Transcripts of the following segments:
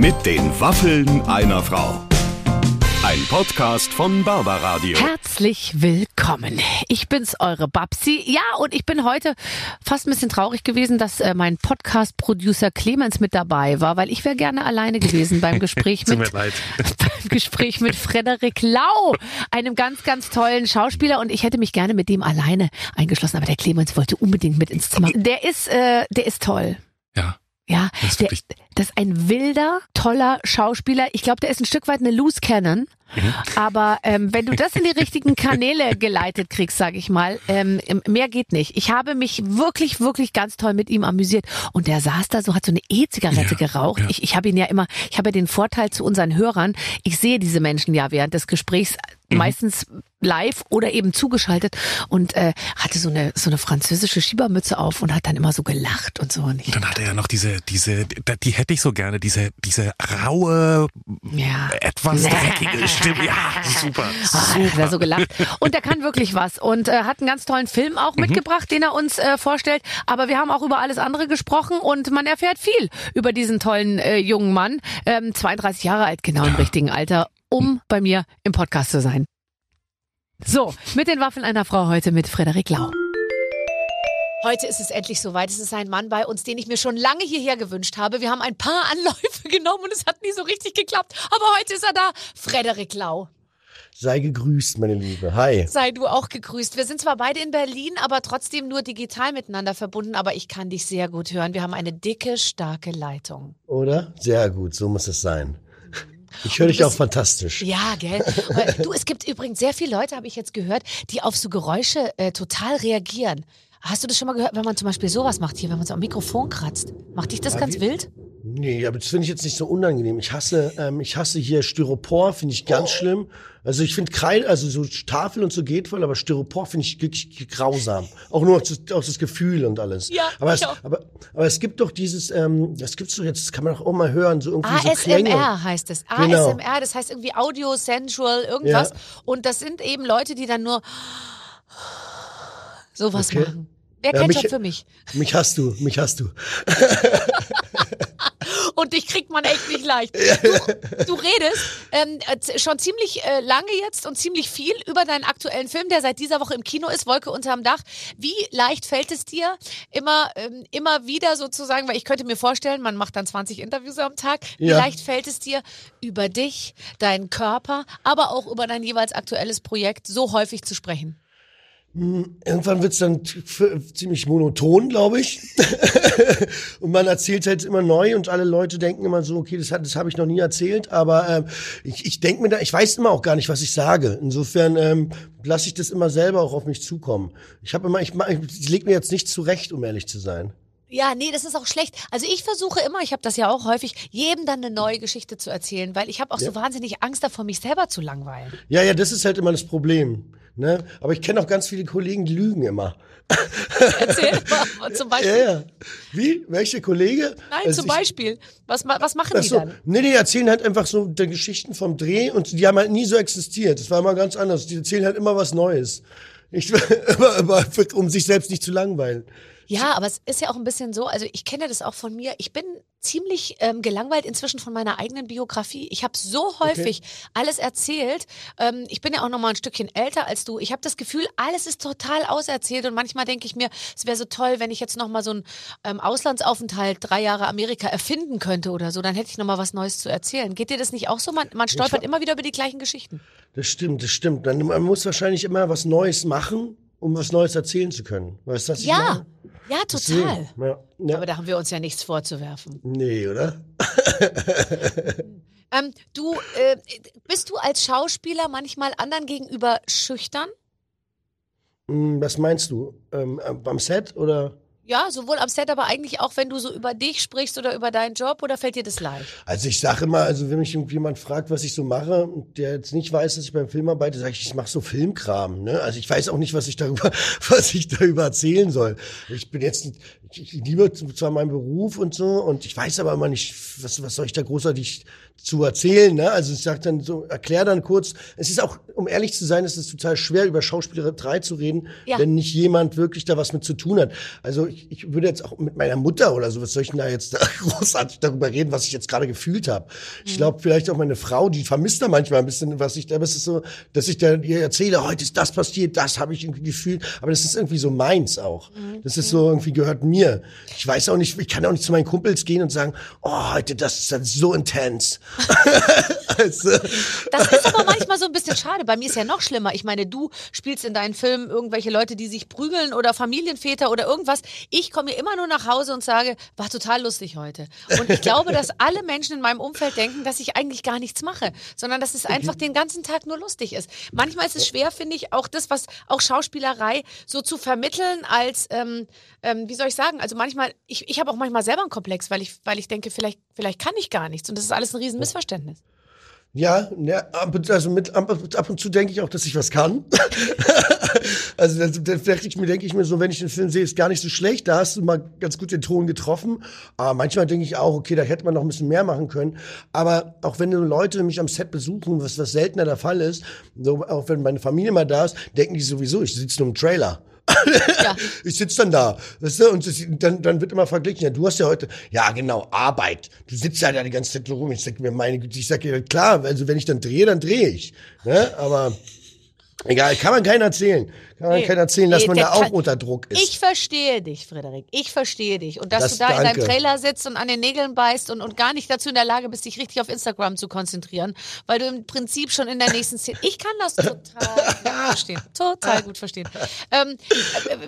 Mit den Waffeln einer Frau. Ein Podcast von Barbaradio. Herzlich willkommen. Ich bin's, eure Babsi. Ja, und ich bin heute fast ein bisschen traurig gewesen, dass äh, mein Podcast-Producer Clemens mit dabei war, weil ich wäre gerne alleine gewesen beim Gespräch mit beim Gespräch mit Frederik Lau, einem ganz, ganz tollen Schauspieler. Und ich hätte mich gerne mit dem alleine eingeschlossen, aber der Clemens wollte unbedingt mit ins Zimmer. Der ist, äh, der ist toll. Ja. Ja, Das ist der, wirklich- das ist ein wilder, toller Schauspieler. Ich glaube, der ist ein Stück weit eine Loose Cannon. Mhm. Aber ähm, wenn du das in die richtigen Kanäle geleitet kriegst, sage ich mal, ähm, mehr geht nicht. Ich habe mich wirklich, wirklich ganz toll mit ihm amüsiert. Und der saß da so, hat so eine E-Zigarette Ja, geraucht. ja. Ich, ich habe ihn ja immer, ich habe ja den Vorteil zu unseren Hörern, ich sehe diese Menschen ja während des Gesprächs Mhm. meistens live oder eben zugeschaltet und äh, hatte so eine so eine französische Schiebermütze auf und hat dann immer so gelacht und so. Und Und dann hat er ja noch diese, diese, die, die hätte ich so gerne, diese, diese raue, ja. etwas dreckige Stimme. Ja, super. Ah, hat er so gelacht. Und er kann wirklich was und äh, hat einen ganz tollen Film auch Mhm. mitgebracht, den er uns äh, vorstellt. Aber wir haben auch über alles andere gesprochen und man erfährt viel über diesen tollen äh, jungen Mann, ähm, 32 Jahre alt, genau im richtigen Alter, um bei mir im Podcast zu sein. So, mit den Waffeln einer Frau heute mit Frederik Lau. Heute ist es endlich soweit. Es ist ein Mann bei uns, den ich mir schon lange hierher gewünscht habe. Wir haben ein paar Anläufe genommen und es hat nie so richtig geklappt. Aber heute ist er da. Frederik Lau. Sei gegrüßt, meine Liebe. Hi. Sei du auch gegrüßt. Wir sind zwar beide in Berlin, aber trotzdem nur digital miteinander verbunden, aber ich kann dich sehr gut hören. Wir haben eine dicke, starke Leitung. Oder? Sehr gut, so muss es sein. Ich höre dich bist- auch fantastisch. Ja, gell? Du, es gibt übrigens sehr viele Leute, habe ich jetzt gehört, die auf so Geräusche äh, total reagieren. Hast du das schon mal gehört, wenn man zum Beispiel sowas macht hier, wenn man so am Mikrofon kratzt? Macht dich das ganz wie- wild? Nee, aber das finde ich jetzt nicht so unangenehm. Ich hasse, ähm, ich hasse hier Styropor, finde ich ganz schlimm. Also ich finde Kreide, also so Tafel und so geht voll, aber Styropor finde ich wirklich grausam. Auch nur das, auch das Gefühl und alles. Ja, aber es, aber, aber es gibt doch dieses, ähm, das gibt's doch jetzt, das kann man doch auch mal hören, so irgendwie so Klänge. ASMR heißt es. Genau. ASMR, das heißt irgendwie Audio Sensual, irgendwas. Ja. Und das sind eben Leute, die dann nur sowas Okay. machen. Wer Ja, kennt mich- schon für mich? Mich hast du, mich hast du. Und dich kriegt man echt nicht leicht. Du, du redest ähm, äh, schon ziemlich äh, lange jetzt und ziemlich viel über deinen aktuellen Film, der seit dieser Woche im Kino ist, Wolke unterm Dach. Wie leicht fällt es dir, immer, ähm, immer wieder sozusagen, weil ich könnte mir vorstellen, man macht dann 20 Interviews am Tag, wie Ja. leicht fällt es dir, über dich, deinen Körper, aber auch über dein jeweils aktuelles Projekt so häufig zu sprechen? Irgendwann wird's dann ziemlich monoton, glaube ich. und man erzählt halt immer neu und alle Leute denken immer so, okay, das, hat- das habe ich noch nie erzählt. Aber ähm, ich, ich denke mir da, ich weiß immer auch gar nicht, was ich sage. Insofern ähm, lasse ich das immer selber auch auf mich zukommen. Ich habe immer, ich, ma- ich lege mir jetzt nicht zurecht, um ehrlich zu sein. Ja, nee, das ist auch schlecht. Also ich versuche immer, ich habe das ja auch häufig, jedem dann eine neue Geschichte zu erzählen, weil ich habe auch so wahnsinnig Angst davor, mich selber zu langweilen. Ja, ja, das ist halt immer das Problem. Ne? Aber ich kenne auch ganz viele Kollegen, die lügen immer. Erzähl mal zum Ja, Beispiel. ja. Wie? Welche Kollege? Nein, Also zum ich- Beispiel. Was, was machen Ach die so, dann? nee, die erzählen halt einfach so die Geschichten vom Dreh und die haben halt nie so existiert. Das war immer ganz anders. Die erzählen halt immer was Neues. Ich, immer, immer, um sich selbst nicht zu langweilen. Ja, aber es ist ja auch ein bisschen so, also ich kenne das auch von mir. Ich bin ziemlich ähm, gelangweilt inzwischen von meiner eigenen Biografie. Ich habe so häufig alles erzählt. Ähm, ich bin ja auch noch mal ein Stückchen älter als du. Ich habe das Gefühl, alles ist total auserzählt und manchmal denke ich mir, es wäre so toll, wenn ich jetzt noch mal so einen ähm, Auslandsaufenthalt drei Jahre Amerika erfinden könnte oder so. Dann hätte ich noch mal was Neues zu erzählen. Geht dir das nicht auch so? Man, man stolpert immer wieder über die gleichen Geschichten. Das stimmt, das stimmt. Dann, man muss wahrscheinlich immer was Neues machen, um was Neues erzählen zu können. Weißt du, was ich Ja, meine? ja, total. Ja, ja. Aber da haben wir uns ja nichts vorzuwerfen. nee, oder? Ähm, du, äh, bist du als Schauspieler manchmal anderen gegenüber schüchtern? Hm, Was meinst du? Ähm, äh, beim Set oder? Ja, sowohl am Set, aber eigentlich auch, wenn du so über dich sprichst oder über deinen Job oder fällt dir das leicht? Also ich sage immer, also wenn mich jemand fragt, was ich so mache, und der jetzt nicht weiß, dass ich beim Film arbeite, sage ich, ich mache so Filmkram. Ne? Also ich weiß auch nicht, was ich darüber, was ich darüber erzählen soll. Ich bin jetzt, ich, liebe zwar meinen Beruf und so, und ich weiß aber immer nicht, was, was soll ich da großartig zu erzählen. Ne? Also ich sag dann so, erklär dann kurz. Es ist auch, um ehrlich zu sein, es ist total schwer, über Schauspielerei zu reden, Ja. wenn nicht jemand wirklich da was mit zu tun hat. Also ich, ich würde jetzt auch mit meiner Mutter oder so, was soll ich denn da jetzt großartig darüber reden, was ich jetzt gerade gefühlt habe. Ich glaube, vielleicht auch meine Frau, die vermisst da manchmal ein bisschen, was ich da, aber es ist so, dass ich da ihr erzähle, heute ist das passiert, das habe ich irgendwie gefühlt. Aber das ist irgendwie so meins auch. Das ist so irgendwie gehört mir. Ich weiß auch nicht, ich kann auch nicht zu meinen Kumpels gehen und sagen, oh, heute, das ist dann so intens. also, Das ist aber manchmal so ein bisschen schade. Bei mir ist ja noch schlimmer. Ich meine, du spielst in deinen Filmen irgendwelche Leute, die sich prügeln oder Familienväter oder irgendwas. Ich komme immer nur nach Hause und sage, war total lustig heute. Und ich glaube, dass alle Menschen in meinem Umfeld denken, dass ich eigentlich gar nichts mache, sondern dass es einfach den ganzen Tag nur lustig ist. Manchmal ist es schwer, finde ich, auch das, was auch Schauspielerei so zu vermitteln als, ähm, ähm, wie soll ich sagen, also manchmal, ich, ich habe auch manchmal selber einen Komplex, weil ich, weil ich denke, vielleicht, vielleicht kann ich gar nichts. Und das ist alles ein riesen Missverständnis. Ja, ja also mit, ab, und zu denke ich auch, dass ich was kann. also dann, dann denke ich mir, ich mir so, wenn ich den Film sehe, ist gar nicht so schlecht. Da hast du mal ganz gut den Ton getroffen. Aber manchmal denke ich auch, okay, da hätte man noch ein bisschen mehr machen können. Aber auch wenn Leute mich am Set besuchen, was, was seltener der Fall ist, so, auch wenn meine Familie mal da ist, denken die sowieso, ich sitze nur im Trailer. Ja. Ich sitze dann da, weißt du, und das, dann, dann wird immer verglichen. Ja, du hast ja heute, ja genau, Arbeit. Du sitzt ja da die ganze Zeit rum. Ich sag mir, meine Güte, ich sag dir, klar, also wenn ich dann drehe, dann drehe ich. Ne? Aber egal, kann man keinen erzählen. Kann man Nee. keinen erzählen, dass Nee, man da auch unter Druck ist. Ich verstehe dich, Frederik. Ich verstehe dich. Und dass Das- du da in danke. deinem Trailer sitzt und an den Nägeln beißt und, und gar nicht dazu in der Lage bist, dich richtig auf Instagram zu konzentrieren, weil du im Prinzip schon in der nächsten Szene. Ich kann das total gut verstehen. Total gut verstehen. Ähm,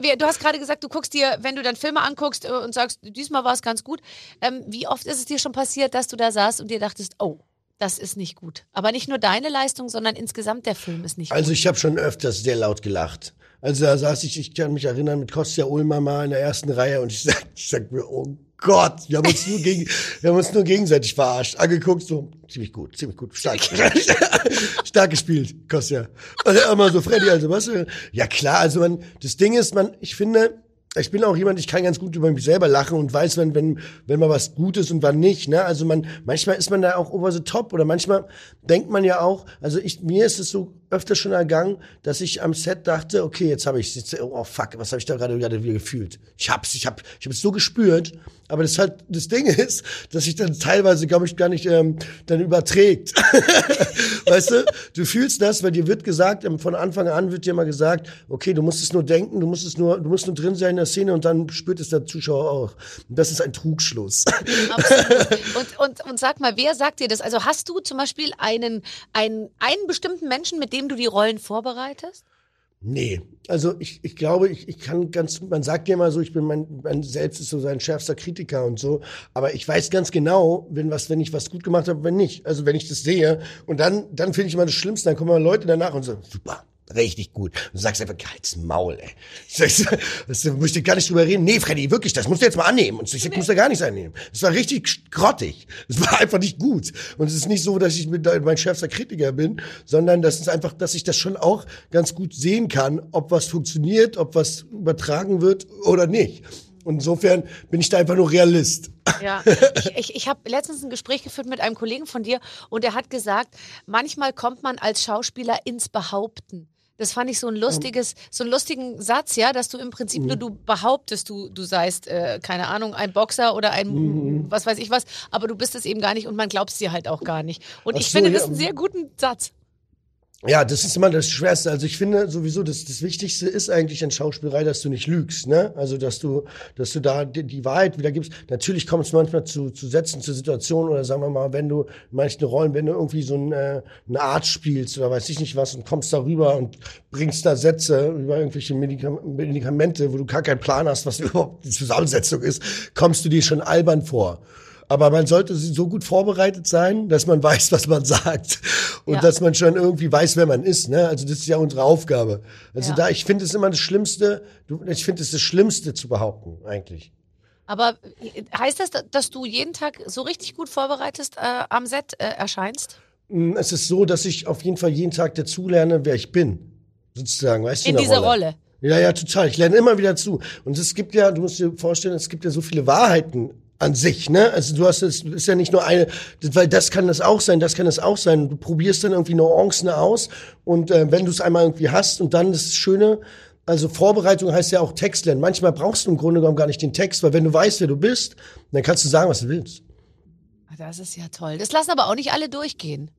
äh, du hast gerade gesagt, du guckst dir, wenn du dann Filme anguckst äh, und sagst, diesmal war es ganz gut. Ähm, wie oft ist es dir schon passiert, dass du da saßt und dir dachtest, oh, das ist nicht gut. Aber nicht nur deine Leistung, sondern insgesamt der Film ist nicht Also gut. ich habe schon öfters sehr laut gelacht. Also da saß ich, ich kann mich erinnern, mit Kostja Ulmer mal in der ersten Reihe und ich sag, ich sag mir, oh Gott, wir haben uns nur gegen, wir haben uns nur gegenseitig verarscht, angeguckt, so ziemlich gut, ziemlich gut, stark, stark gespielt, Kostja. Und er immer so, Freddy, also was? Ja klar, also man, das Ding ist, man, ich finde, ich bin auch jemand, ich kann ganz gut über mich selber lachen und weiß, wenn, wenn, wenn mal was gut ist und wann nicht, ne? Also man, manchmal ist man da auch over the top oder manchmal denkt man ja auch, also ich, mir ist es so öfter schon ergangen, dass ich am Set dachte, okay, jetzt habe ich, oh fuck, was habe ich da gerade wieder gefühlt? Ich hab's, ich hab, ich hab es so gespürt, aber das halt, das Ding ist, dass sich dann teilweise, glaube ich, gar nicht ähm, dann überträgt. weißt du, du fühlst das, weil dir wird gesagt, ähm, von Anfang an wird dir mal gesagt, okay, du musst es nur denken, du musst es nur, du musst nur drin sein in der Szene und dann spürt es der Zuschauer auch. Und das ist ein Trugschluss. Und, und, und sag mal, wer sagt dir das? Also hast du zum Beispiel einen, einen, einen bestimmten Menschen, mit dem du die Rollen vorbereitest? Nee, also ich, ich glaube, ich, ich kann ganz, man sagt ja immer so, ich bin mein, mein selbst ist so sein schärfster Kritiker und so, aber ich weiß ganz genau, wenn was, wenn ich was gut gemacht habe, wenn nicht. Also wenn ich das sehe und dann, dann finde ich immer das Schlimmste, dann kommen mal Leute danach und so, super, richtig gut. Und du sagst einfach, halt's Maul, ey. Sagst, das möchte ich gar nicht drüber reden. Nee, Freddy, wirklich, das musst du jetzt mal annehmen. Und ich sag, muss da gar nichts annehmen. Das war richtig grottig. Das war einfach nicht gut. Und es ist nicht so, dass ich mit mein schärfster Kritiker bin, sondern das ist einfach, dass ich das schon auch ganz gut sehen kann, ob was funktioniert, ob was übertragen wird oder nicht. Und insofern bin ich da einfach nur Realist. Ja, ich, ich, ich habe letztens ein Gespräch geführt mit einem Kollegen von dir und er hat gesagt, manchmal kommt man als Schauspieler ins Behaupten. Das fand ich so ein lustiges, so einen lustigen Satz, ja, dass du im Prinzip nur du behauptest, du, du seist, äh, keine Ahnung, ein Boxer oder ein, was weiß ich was, aber du bist es eben gar nicht und man glaubt es dir halt auch gar nicht. Und Ach ich so, finde ja. das einen sehr guten Satz. Ja, das ist immer das Schwerste. Also ich finde sowieso, das, das Wichtigste ist eigentlich in Schauspielerei, dass du nicht lügst, ne? Also dass du, dass du da die, die Wahrheit wieder gibst. Natürlich kommt es manchmal zu, zu Sätzen, zu Situationen oder sagen wir mal, wenn du in manchen Rollen, wenn du irgendwie so ein, äh, eine Art spielst oder weiß ich nicht was und kommst darüber und bringst da Sätze über irgendwelche Medikam Medikamente, wo du gar keinen Plan hast, was überhaupt die Zusammensetzung ist, kommst du dir schon albern vor. Aber man sollte so gut vorbereitet sein, dass man weiß, was man sagt. Und Ja. dass man schon irgendwie weiß, wer man ist. Ne? Also das ist ja unsere Aufgabe. Also Ja. da, ich finde es immer das Schlimmste, ich finde es das Schlimmste zu behaupten, eigentlich. Aber äh, heißt das, dass du jeden Tag so richtig gut vorbereitet äh, am Set äh, erscheinst? Mm, Es ist so, dass ich auf jeden Fall jeden Tag dazulerne, wer ich bin. Sozusagen, weißt du? In dieser Rolle. Ja, ja, total. Ich lerne immer wieder zu. Und es gibt ja, du musst dir vorstellen, es gibt ja so viele Wahrheiten an sich, ne? Also du hast es ist ja nicht nur eine, weil das kann das auch sein, das kann das auch sein. Du probierst dann irgendwie Nuancen aus und äh, wenn du es einmal irgendwie hast und dann das Schöne, also Vorbereitung heißt ja auch Text lernen. Manchmal brauchst du im Grunde genommen gar nicht den Text, weil wenn du weißt, wer du bist, dann kannst du sagen, was du willst. Das ist ja toll. Das lassen aber auch nicht alle durchgehen.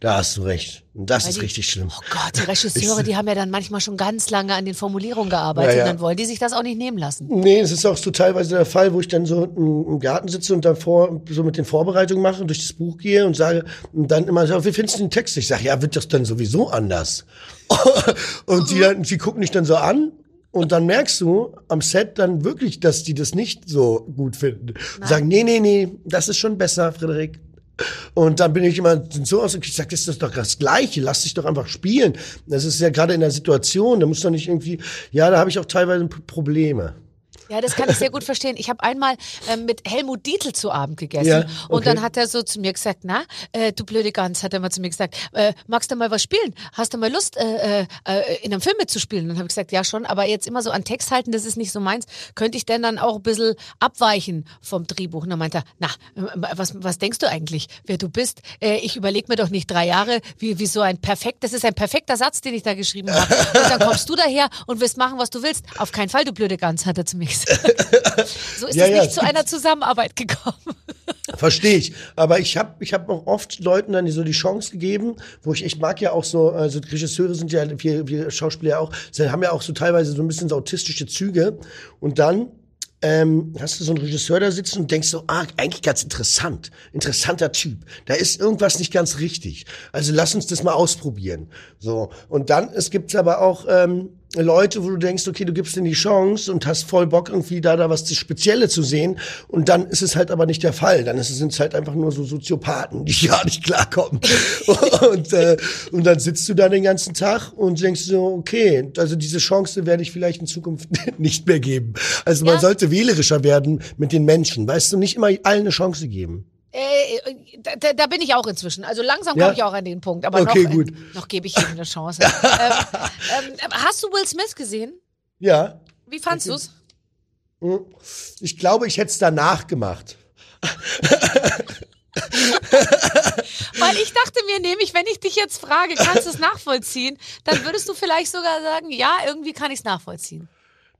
Da hast du recht. Und das Weil ist die- richtig schlimm. Oh Gott, die Regisseure, die haben ja dann manchmal schon ganz lange an den Formulierungen gearbeitet. Ja, ja. Und dann wollen die sich das auch nicht nehmen lassen. Nee, es ist auch so teilweise der Fall, wo ich dann so im im Garten sitze und davor so mit den Vorbereitungen mache und durch das Buch gehe und sage und dann immer so, wie findest du den Text? Ich sage, ja, wird das dann sowieso anders. und die, dann, die gucken dich dann so an und dann merkst du am Set dann wirklich, dass die das nicht so gut finden. Und sagen, nee, nee, nee, das ist schon besser, Frederik. Und dann bin ich immer so aus, ich sag, das ist doch das Gleiche, lass dich doch einfach spielen. Das ist ja gerade in der Situation, da muss doch nicht irgendwie, ja, da habe ich auch teilweise Probleme. Ja, das kann ich sehr gut verstehen. Ich habe einmal ähm, mit Helmut Dietl zu Abend gegessen Ja, und okay. dann hat er so zu mir gesagt, na, äh, du blöde Gans, hat er mal zu mir gesagt, äh, magst du mal was spielen? Hast du mal Lust, äh, äh, äh, in einem Film mitzuspielen? Und dann habe ich gesagt, ja schon, aber jetzt immer so an Text halten, das ist nicht so meins. Könnte ich denn dann auch ein bisschen abweichen vom Drehbuch? Und dann meinte er, na, äh, was, was denkst du eigentlich, wer du bist? Äh, ich überlege mir doch nicht drei Jahre, wie, wie so ein perfekt, das ist ein perfekter Satz, den ich da geschrieben habe. Und dann kommst du daher und wirst machen, was du willst. Auf keinen Fall, du blöde Gans, hat er zu mir gesagt. So ist Ja, es ja, nicht zu einer Zusammenarbeit gekommen. Verstehe ich. Aber ich habe ich hab auch oft Leuten dann so die Chance gegeben, wo ich, ich mag ja auch so, also Regisseure sind ja, wir, wir Schauspieler ja auch, sie haben ja auch so teilweise so ein bisschen so autistische Züge. Und dann ähm, hast du so einen Regisseur da sitzen und denkst so, ah, eigentlich ganz interessant. Interessanter Typ. Da ist irgendwas nicht ganz richtig. Also lass uns das mal ausprobieren. So. Und dann, es gibt aber auch, ähm, Leute, wo du denkst, okay, du gibst denen die Chance und hast voll Bock, irgendwie da, da was Spezielle zu sehen. Und dann ist es halt aber nicht der Fall. Dann ist es, sind es halt einfach nur so Soziopathen, die gar nicht klarkommen. und, äh, und dann sitzt du da den ganzen Tag und denkst so, okay, also diese Chance werde ich vielleicht in Zukunft nicht mehr geben. Also man Ja. sollte wählerischer werden mit den Menschen. Weißt du, nicht immer allen eine Chance geben. Äh, da, da- da bin ich auch inzwischen. Also langsam Ja? komme ich auch an den Punkt. Aber Okay, noch, gut. Äh, noch gebe ich ihm eine Chance. ähm, ähm, hast du Will Smith gesehen? Ja. Wie fandst du's? Hm. Ich glaube, ich hätte es danach gemacht. Weil ich dachte mir nämlich, wenn ich dich jetzt frage, kannst du es nachvollziehen, dann würdest du vielleicht sogar sagen, ja, irgendwie kann ich es nachvollziehen.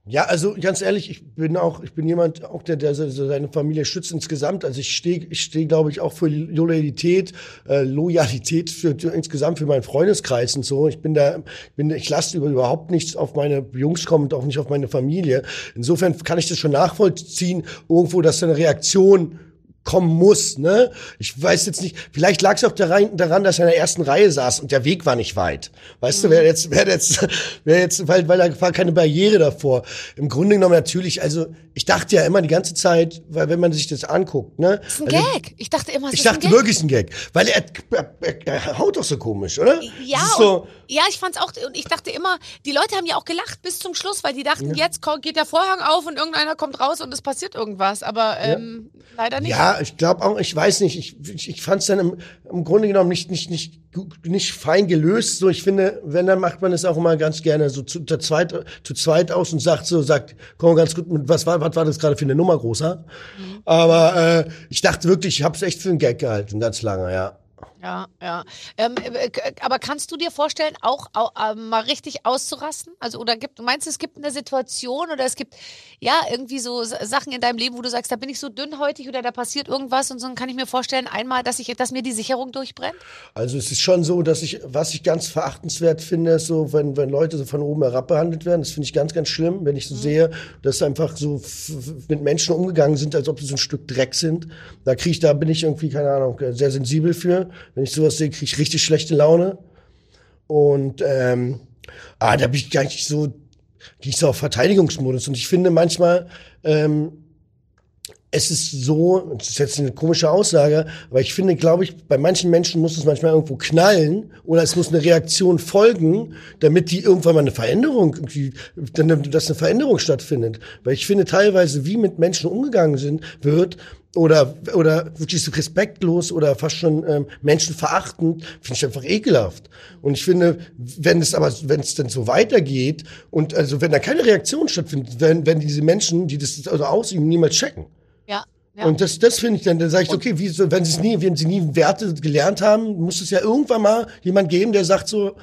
Ja, also ganz ehrlich, ich bin auch, ich bin jemand, auch der, der seine Familie schützt insgesamt. Also ich stehe, ich stehe, glaube ich, auch für Loyalität, äh, Loyalität für, für insgesamt für meinen Freundeskreis und so. Ich bin da, bin, ich lasse über, überhaupt nichts auf meine Jungs kommen und auch nicht auf meine Familie. Insofern kann ich das schon nachvollziehen, irgendwo, dass da eine Reaktion kommen muss, ne? Ich weiß jetzt nicht, vielleicht lag es auch daran, daran, dass er in der ersten Reihe saß und der Weg war nicht weit. Weißt du, wer jetzt, wer jetzt, wer jetzt, weil, weil da war keine Barriere davor. Im Grunde genommen natürlich, also ich dachte ja immer die ganze Zeit, weil wenn man sich das anguckt, ne? Das ist ein also, Gag. Ich dachte immer, es Ich ist ein dachte Gag. wirklich ist ein Gag, weil er, er, er, er haut doch so komisch, oder? Ja, ist und, so, ja, ich fand's auch, und ich dachte immer, die Leute haben ja auch gelacht bis zum Schluss, weil die dachten, jetzt ko- geht der Vorhang auf und irgendeiner kommt raus und es passiert irgendwas. Aber ähm, leider nicht. Ja, ich glaube auch, ich weiß nicht, ich, ich, ich fand es dann im, im Grunde genommen nicht, nicht, nicht, nicht fein gelöst. So, ich finde, wenn, dann macht man es auch immer ganz gerne so zu, zu, zweit, zu zweit aus und sagt so, sagt, komm ganz gut mit, was war, was war das gerade für eine Nummer, großer? Aber äh, ich dachte wirklich, ich habe es echt für einen Gag gehalten, ganz lange, ja. Ja, ja. Ähm, äh, k- aber kannst du dir vorstellen, auch, auch ähm, mal richtig auszurasten? Also, oder gibt, meinst du, es gibt eine Situation oder es gibt ja irgendwie so Sachen in deinem Leben, wo du sagst, da bin ich so dünnhäutig oder da passiert irgendwas und so dann kann ich mir vorstellen, einmal, dass ich, dass mir die Sicherung durchbrennt? Also es ist schon so, dass ich, was ich ganz verachtenswert finde, ist so, wenn, wenn Leute so von oben herab behandelt werden, das finde ich ganz, ganz schlimm, wenn ich so sehe, dass einfach so mit Menschen umgegangen sind, als ob sie so ein Stück Dreck sind. Da kriege ich, da bin ich irgendwie, keine Ahnung, sehr sensibel für. Wenn ich sowas sehe, kriege ich richtig schlechte Laune. Und ähm, ah, da bin ich gar nicht so, gehe ich so auf Verteidigungsmodus. Und ich finde manchmal, ähm, es ist so, das ist jetzt eine komische Aussage, aber ich finde, glaube ich, bei manchen Menschen muss es manchmal irgendwo knallen oder es muss eine Reaktion folgen, damit die irgendwann mal eine Veränderung, irgendwie, dass eine Veränderung stattfindet. Weil ich finde teilweise, wie mit Menschen umgegangen sind, wird, oder, oder wirklich so respektlos oder fast schon ähm, menschenverachtend, finde ich einfach ekelhaft. Und ich finde, wenn es aber, wenn es dann so weitergeht und also wenn da keine Reaktion stattfindet, wenn, wenn diese Menschen, die das also ausüben, niemals checken. Ja. Ja. Und das, das finde ich dann, dann sage ich, okay, wie, wenn nie, wenn sie nie Werte gelernt haben, muss es ja irgendwann mal jemand geben, der sagt so,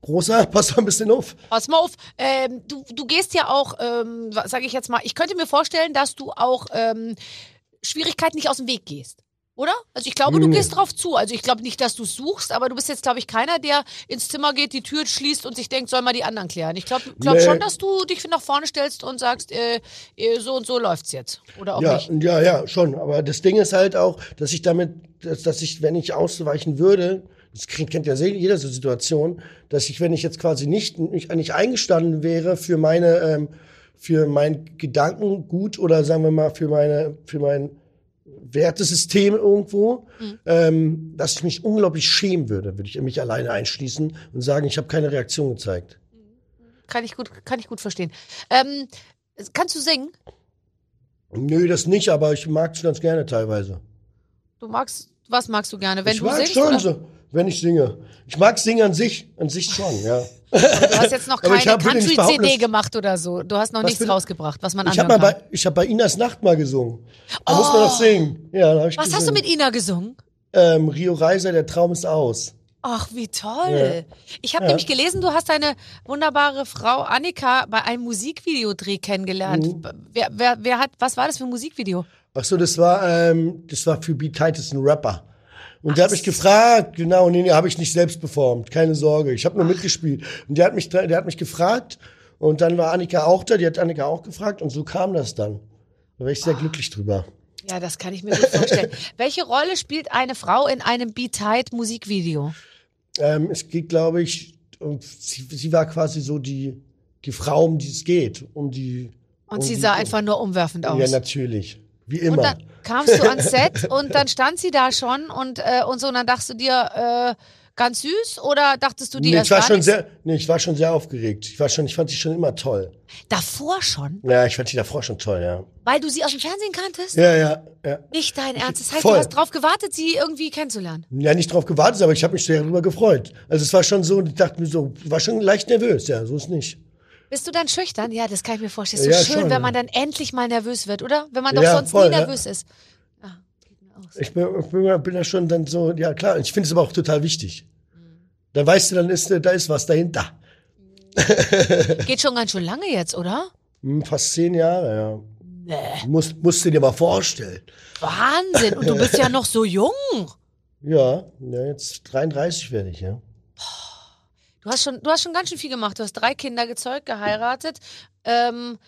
großer, pass mal ein bisschen auf. Pass mal auf, ähm, du, du gehst ja auch, ähm, sage ich jetzt mal, ich könnte mir vorstellen, dass du auch ähm, Schwierigkeiten nicht aus dem Weg gehst. Oder? Also ich glaube, du Nee. gehst drauf zu. Also ich glaube nicht, dass du suchst, aber du bist jetzt, glaube ich, keiner, der ins Zimmer geht, die Tür schließt und sich denkt, soll mal die anderen klären. Ich glaube glaub Nee. schon, dass du dich nach vorne stellst und sagst, äh, äh, so und so läuft's jetzt. Oder auch Ja, nicht. ja, ja, schon. Aber das Ding ist halt auch, dass ich damit, dass, dass ich, wenn ich ausweichen würde, das kennt kennt ja jeder so Situation, dass ich, wenn ich jetzt quasi nicht, nicht, nicht eingestanden wäre für meine, ähm, für mein Gedankengut oder sagen wir mal für meine, für mein Wertesystem irgendwo, ähm, dass ich mich unglaublich schämen würde, würde ich mich alleine einschließen und sagen, ich habe keine Reaktion gezeigt. Kann ich gut, kann ich gut verstehen. Ähm, kannst du singen? Nö, das nicht, aber ich mag es ganz gerne teilweise. Du magst, was magst du gerne? Wenn ich du mag singst? schon oder? so, wenn ich singe. Ich mag Singen an sich, an sich schon, ja. Du hast jetzt noch keine hab- Country-CD gemacht oder so. Du hast noch Was nichts rausgebracht, was man Ich habe anhören mal kann. bei, ich hab bei Inas Nacht mal gesungen. Da muss man doch singen. Ja, da hab ich Oh. Was hast du gesungen. mit Ina gesungen? Ähm, Rio Reiser, der Traum ist aus. Ach, wie toll. Ich habe nämlich gelesen, du hast deine wunderbare Frau Annika bei einem Musikvideodreh kennengelernt. Mhm. Wer, wer, wer hat, was war das für ein Musikvideo? Ach so, das war, ähm, das war für Beat Titus, ein Rapper. Und der hat mich gefragt, genau, nee, nee, habe ich nicht selbst performt, keine Sorge, ich habe nur mitgespielt. Und der hat mich, der hat mich gefragt und dann war Annika auch da, die hat Annika auch gefragt und so kam das dann. Da war ich sehr glücklich drüber. Ja, das kann ich mir gut vorstellen. Welche Rolle spielt eine Frau in einem Beat Tight Musikvideo? Ähm, es geht, glaube ich, um, sie, sie war quasi so die, die Frau, um die es geht. Um die, Und um sie die, sah einfach nur umwerfend aus. Ja, natürlich. Wie Und immer. dann kamst du ans Set und dann stand sie da schon und, äh, und so, und dann dachtest du dir, äh, ganz süß oder dachtest du dir Nee, erst ich war schon nichts? sehr, nee, ich war schon sehr aufgeregt. Ich war schon, ich fand sie schon immer toll. Davor schon? Ja, ich fand sie davor schon toll, ja. Weil du sie aus dem Fernsehen kanntest? Ja, ja, ja. Nicht dein Ernst. Das heißt, Voll. du hast drauf gewartet, sie irgendwie kennenzulernen. Ja, nicht drauf gewartet, aber ich habe mich sehr darüber gefreut. Also es war schon so, ich dachte mir so, ich war schon leicht nervös, ja, so ist nicht. Bist du dann schüchtern? Ja, das kann ich mir vorstellen. So Ja, schön, schon, wenn man ja. dann endlich mal nervös wird, oder? Wenn man doch Ja, sonst voll, nie ja. nervös ist. Ah, geht mir aus. Ich bin, ich bin, bin da schon dann so, ja klar, ich finde es aber auch total wichtig. Dann weißt du, dann ist, da ist was dahinter. Geht schon ganz schön lange jetzt, oder? Hm, fast zehn Jahre, ja. Nee. Muss, musst du dir mal vorstellen. Wahnsinn. Und du bist ja noch so jung. Ja, ja jetzt 33 werde ich, ja. Du hast schon, du hast schon ganz schön viel gemacht. Du hast drei Kinder gezeugt, geheiratet, ähm,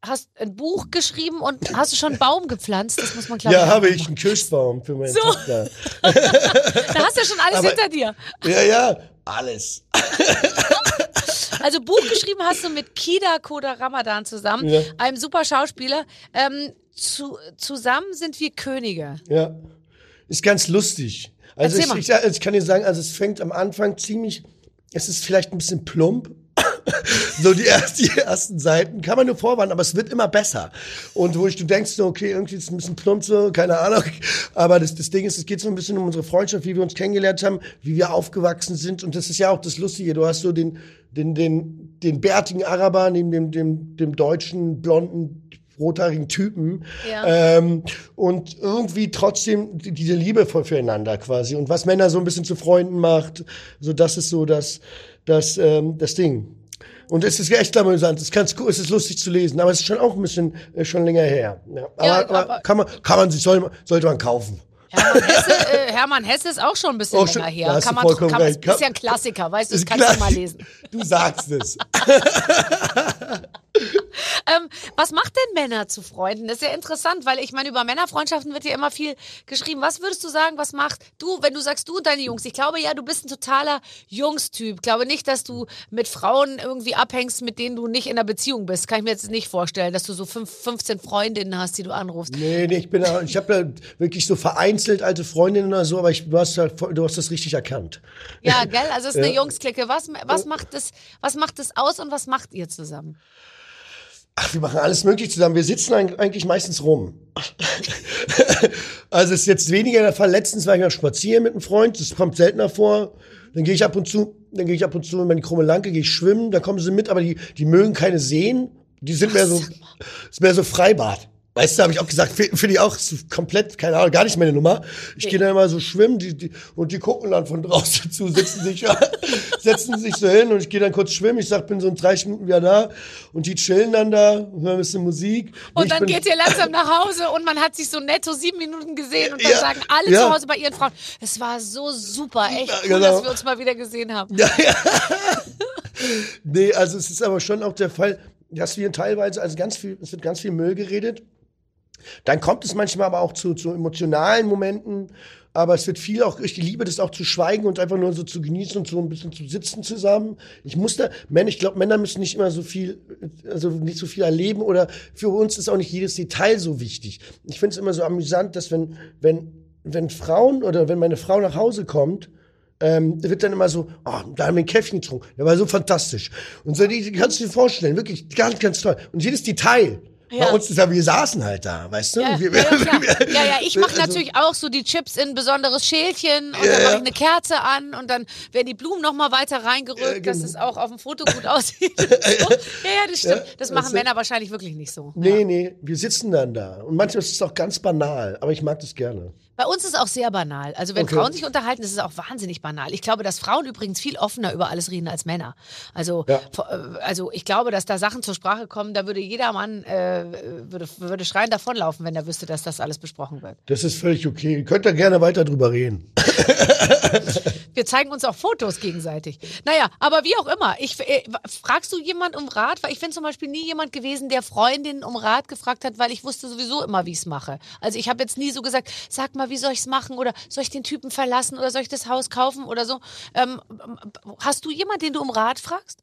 hast ein Buch geschrieben und hast du schon einen Baum gepflanzt? Das muss man klar Ja, habe ich einen Kirschbaum für meine So. Tochter. Da hast du ja schon alles Aber- hinter dir. Ja, ja, alles. Also Buch geschrieben hast du mit Kida Koda Ramadan zusammen, Ja. einem super Schauspieler. Ähm, zu, zusammen sind wir Könige. Ja. Ist ganz lustig. Also ich, ich, also ich kann dir sagen, also es fängt am Anfang ziemlich, es ist vielleicht ein bisschen plump. so die, erst, die ersten Seiten kann man nur vorwarnen, aber es wird immer besser. Und wo ich, du denkst so, okay, irgendwie ist es ein bisschen plump so, keine Ahnung. Aber das, das Ding ist, es geht so ein bisschen um unsere Freundschaft, wie wir uns kennengelernt haben, wie wir aufgewachsen sind. Und das ist ja auch das Lustige. Du hast so den, den, den, den bärtigen Araber neben dem, dem, dem deutschen, blonden, rothaarigen Typen. Ja. Ähm, und irgendwie trotzdem die- diese Liebe für- füreinander quasi. Und was Männer so ein bisschen zu Freunden macht, so das ist so das, das, ähm, das Ding. Und es ist echt amüsant, es ist ganz cool, es ist lustig zu lesen, aber es ist schon auch ein bisschen äh, schon länger her. Ja. Aber, Ja, aber, aber- kann man, kann man sich, soll, sollte man kaufen. Hermann Hesse, äh, Hermann Hesse ist auch schon ein bisschen Auch schon- länger her. Kann man, kann man, ist ja ein Klassiker, weißt du, das kannst du mal lesen. Du sagst es. Ähm, was macht denn Männer zu Freunden? Das ist ja interessant, weil ich meine, über Männerfreundschaften wird ja immer viel geschrieben. Was würdest du sagen, was macht du, wenn du sagst, du und deine Jungs? Ich glaube ja, du bist ein totaler Jungstyp. Ich glaube nicht, dass du mit Frauen irgendwie abhängst, mit denen du nicht in einer Beziehung bist. Kann ich mir jetzt nicht vorstellen, dass du so fünf, 15 Freundinnen hast, die du anrufst. Nee, nee, ich bin, ich habe da wirklich so vereinzelt alte Freundinnen oder so, aber ich, du, hast, du hast das richtig erkannt. Ja, gell? Also es ist eine Ja. Jungsklicke. Was, was, macht das, was macht das aus und was macht ihr zusammen? Ach, wir machen alles möglich zusammen. Wir sitzen eig- eigentlich meistens rum. also es ist jetzt weniger der Fall. Letztens war ich mal spazieren mit einem Freund. Das kommt seltener vor. Dann gehe ich ab und zu, dann gehe ich ab und zu in meine krumme Lanke, gehe ich schwimmen. Da kommen sie mit, aber die, die mögen keine Seen. Die sind mehr so, ist mehr so Freibad. Weißt du, habe ich auch gesagt, finde find ich auch komplett, keine Ahnung, gar nicht meine Nummer. Ich gehe dann immer so schwimmen die, die, und die gucken dann von draußen zu, sitzen sich, setzen sich so hin und ich gehe dann kurz schwimmen. Ich sag, bin so in 30 Minuten wieder da und die chillen dann da, hören ein bisschen Musik. Und ich dann bin, geht ihr langsam nach Hause und man hat sich so netto sieben Minuten gesehen und dann Ja, sagen alle ja. zu Hause bei ihren Frauen, es war so super, echt cool, genau. dass wir uns mal wieder gesehen haben. Ja, ja. nee, also es ist aber schon auch der Fall, dass wir teilweise, also ganz viel, es wird ganz viel Müll geredet. Dann kommt es manchmal aber auch zu, zu emotionalen Momenten. Aber es wird viel auch, ich liebe das auch zu schweigen und einfach nur so zu genießen und so ein bisschen zu sitzen zusammen. Ich muss da, Männer, ich glaube, Männer müssen nicht immer so viel, also nicht so viel erleben oder für uns ist auch nicht jedes Detail so wichtig. Ich finde es immer so amüsant, dass wenn, wenn, wenn Frauen oder wenn meine Frau nach Hause kommt, ähm, wird dann immer so, oh, da haben wir ein Käffchen getrunken, der war so fantastisch. Und so, die, die kannst du dir vorstellen, wirklich ganz, ganz toll. Und jedes Detail. Ja. Bei uns ist ja, wir saßen halt da, weißt du? Ja, wir, ja, ja, ja, ich mache Also- natürlich auch so die Chips in ein besonderes Schälchen und dann mache ich eine Kerze an und dann werden die Blumen noch mal weiter reingerückt, dass es auch auf dem Foto gut aussieht. so. Ja, ja, das stimmt. Das machen du? Männer wahrscheinlich wirklich nicht so. Nee, nee, wir sitzen dann da. Und manchmal ist es auch ganz banal, aber ich mag das gerne. Bei uns ist es auch sehr banal. Also wenn Okay. Frauen sich unterhalten, ist es auch wahnsinnig banal. Ich glaube, dass Frauen übrigens viel offener über alles reden als Männer. Also, äh, also ich glaube, dass da Sachen zur Sprache kommen, da würde jeder Mann äh, würde, würde schreien davonlaufen, wenn er wüsste, dass das alles besprochen wird. Das ist völlig okay. Ihr könnt da gerne weiter drüber reden. Wir zeigen uns auch Fotos gegenseitig. Naja, aber wie auch immer. Ich, äh, fragst du jemand um Rat? Weil ich bin zum Beispiel nie jemand gewesen, der Freundinnen um Rat gefragt hat, weil ich wusste sowieso immer, wie ich es mache. Also ich habe jetzt nie so gesagt, sag mal, wie soll ich es machen? Oder soll ich den Typen verlassen? Oder soll ich das Haus kaufen? Oder so. Ähm, hast du jemanden, den du um Rat fragst?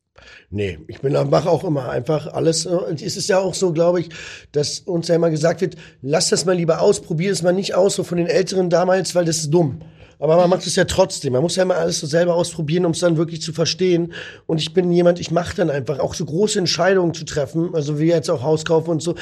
Nee, ich bin, mache auch immer einfach alles. äh, es ist ja auch so, glaube ich, dass uns ja immer gesagt wird, lass das mal lieber aus, probier es mal nicht aus, so von den Älteren damals, weil das ist dumm. Aber man macht es ja trotzdem. Man muss ja immer alles so selber ausprobieren, um es dann wirklich zu verstehen. Und ich bin jemand, ich mache dann einfach auch so große Entscheidungen zu treffen, also wie jetzt auch Haus kaufen und so,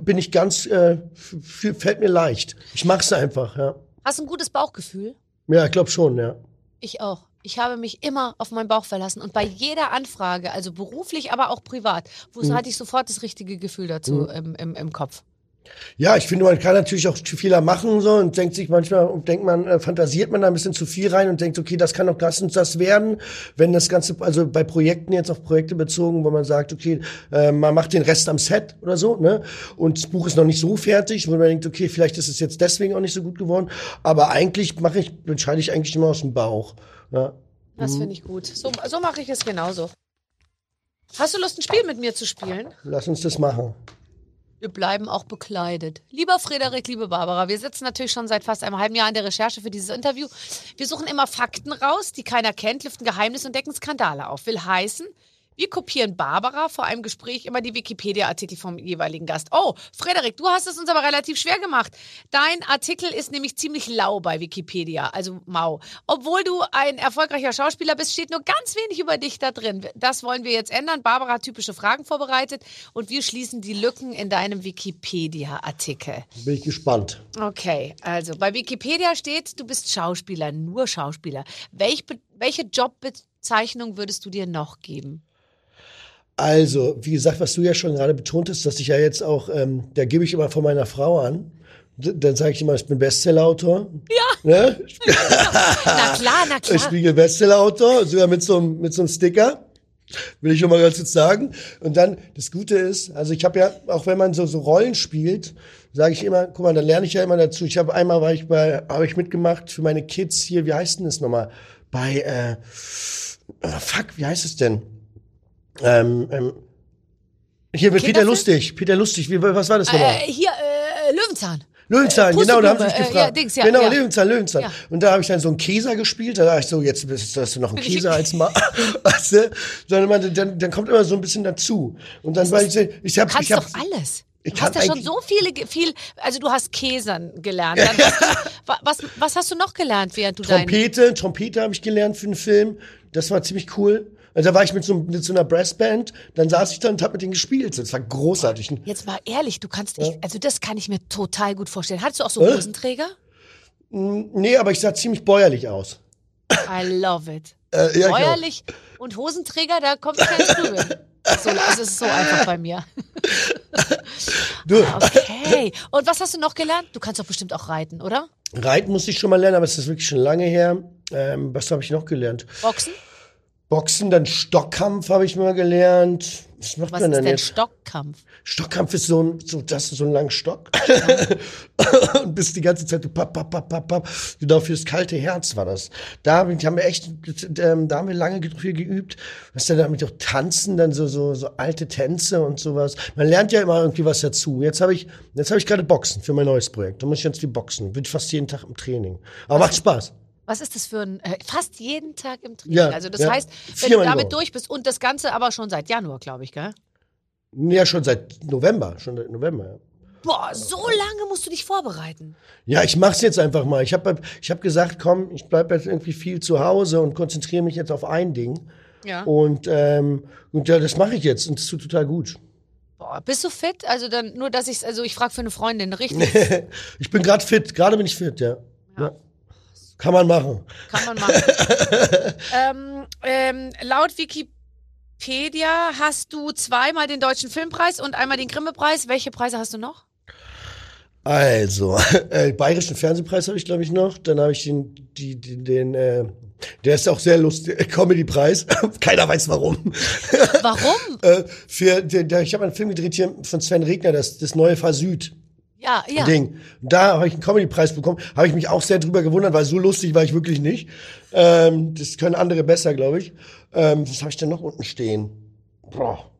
bin ich ganz, äh, fällt mir leicht. Ich mach's einfach, ja. Hast du ein gutes Bauchgefühl? Ja, ich glaube schon, ja. Ich auch. Ich habe mich immer auf meinen Bauch verlassen und bei jeder Anfrage, also beruflich, aber auch privat, wo Mhm. hatte ich sofort das richtige Gefühl dazu im, im, im Kopf. Ja, ich finde, man kann natürlich auch Fehler machen so und denkt sich manchmal, und denkt man, äh, fantasiert man da ein bisschen zu viel rein und denkt, okay, das kann doch das und das werden. Wenn das Ganze, also bei Projekten jetzt auf Projekte bezogen, wo man sagt, okay, äh, man macht den Rest am Set oder so, ne? Und das Buch ist noch nicht so fertig, wo man denkt, okay, vielleicht ist es jetzt deswegen auch nicht so gut geworden. Aber eigentlich mache ich, entscheide ich eigentlich immer aus dem Bauch. Ja. Das Mhm. finde ich gut. So, so mache ich es genauso. Hast du Lust, ein Spiel mit mir zu spielen? Lass uns das machen. Wir bleiben auch bekleidet. Lieber Frederik, liebe Barbara, wir sitzen natürlich schon seit fast einem halben Jahr an der Recherche für dieses Interview. Wir suchen immer Fakten raus, die keiner kennt, lüften Geheimnisse und decken Skandale auf. Will heißen, wir kopieren Barbara vor einem Gespräch immer die Wikipedia-Artikel vom jeweiligen Gast. Oh, Frederik, du hast es uns aber relativ schwer gemacht. Dein Artikel ist nämlich ziemlich lau bei Wikipedia, also mau. Obwohl du ein erfolgreicher Schauspieler bist, steht nur ganz wenig über dich da drin. Das wollen wir jetzt ändern. Barbara hat typische Fragen vorbereitet und wir schließen die Lücken in deinem Wikipedia-Artikel. Bin ich gespannt. Okay, also bei Wikipedia steht, du bist Schauspieler, nur Schauspieler. Welch, welche Jobbezeichnung würdest du dir noch geben? Also, wie gesagt, was du ja schon gerade betont hast, dass ich ja jetzt auch, ähm, da gebe ich immer von meiner Frau an. D- Dann sage ich immer, ich bin Bestsellerautor. Ja. Ne? Na klar, na klar. Spiegel Bestsellerautor, sogar mit so einem mit so einem Sticker. Will ich schon mal ganz kurz sagen. Und dann, das Gute ist, also ich habe ja, auch wenn man so, so Rollen spielt, sage ich immer, guck mal, dann lerne ich ja immer dazu. Ich habe einmal war ich bei, habe ich mitgemacht für meine Kids hier, wie heißt denn das nochmal? Bei, äh, oh, fuck, wie heißt es denn? Ähm, ähm, hier mit Peter? Lustig, Peter Lustig, wie, was war das nochmal? Äh, hier, äh, Löwenzahn. Löwenzahn, Äh, genau, da haben sie mich Pusteblume, äh, gefragt. ja, Dings, ja, genau, ja. Löwenzahn, Löwenzahn. Ja. Und da habe ich dann so einen Käser gespielt, da dachte ich so, jetzt bist du, hast du noch einen Käser als Mann. weißt du? Sondern dann, dann kommt immer so ein bisschen dazu. Und dann war ich, ich habe, ich hab, doch alles. ich Du hast ja schon so viele, viel, also du hast Käsern gelernt. Dann hast du, wa- was, was hast du noch gelernt, während du dein... Trompete, Trompete habe ich gelernt für einen Film. Das war ziemlich cool. Also da war ich mit so, mit so einer Brassband, dann saß ich da und hab mit denen gespielt. Das war großartig. Jetzt mal ehrlich, du kannst, ich, also das kann ich mir total gut vorstellen. Hattest du auch so Hä? Hosenträger? Nee, aber ich sah ziemlich bäuerlich aus. I love it. Äh, ja, genau. Bäuerlich und Hosenträger, da kommt kein Grübeln. So, also es ist so einfach bei mir. Du, Okay. Und was hast du noch gelernt? Du kannst doch bestimmt auch reiten, oder? Reiten musste ich schon mal lernen, aber es ist wirklich schon lange her. Ähm, was habe ich noch gelernt? Boxen? Boxen, dann Stockkampf habe ich mal gelernt. Was macht Was man ist denn denn jetzt? Stockkampf? Stockkampf ist so ein, so, das ist so ein langer Stock. und bist die ganze Zeit, du papp, papp, papp, papp, papp. Genau fürs kalte Herz war das. Da haben wir- echt, ähm, da haben wir lange ge- viel geübt. Was denn damit auch tanzen, dann so, so, so alte Tänze und sowas. Man lernt ja immer irgendwie was dazu. Jetzt habe ich, jetzt habe ich gerade Boxen für mein neues Projekt. Da muss ich jetzt viel boxen. Bin fast jeden Tag im Training. Aber macht Spaß. Was ist das für ein, äh, fast jeden Tag im Training? Ja, also das ja. heißt, wenn du Viermal damit durch bist und das Ganze aber schon seit Januar, glaube ich, gell? Ja, schon seit November, schon seit November, ja. Boah, so lange musst du dich vorbereiten. Ja, ich mach's jetzt einfach mal. Ich habe ich hab gesagt, komm, ich bleib jetzt irgendwie viel zu Hause und konzentriere mich jetzt auf ein Ding. Ja. Und, ähm, und ja, das mache ich jetzt und das tut total gut. Boah, bist du fit? Also dann nur, dass ich, also ich frage für eine Freundin, richtig? ich bin gerade fit, gerade bin ich fit, ja. ja. Kann man machen. Kann man machen. ähm, ähm, laut Wikipedia hast du zweimal den Deutschen Filmpreis und einmal den Grimme-Preis. Welche Preise hast du noch? Also, äh, Bayerischen Fernsehpreis habe ich, glaube ich, noch. Dann habe ich den, die, die, den, äh, der ist auch sehr lustig, äh, Comedy-Preis. Keiner weiß warum. Warum? äh, für, den, der, ich habe einen Film gedreht hier von Sven Regner, das, das neue Fahr Süd. Ja, ja. Ding. Da habe ich einen Comedy-Preis bekommen. Habe ich mich auch sehr drüber gewundert, weil so lustig war ich wirklich nicht. Ähm, das können andere besser, glaube ich. Ähm, was habe ich denn noch unten stehen? Boah,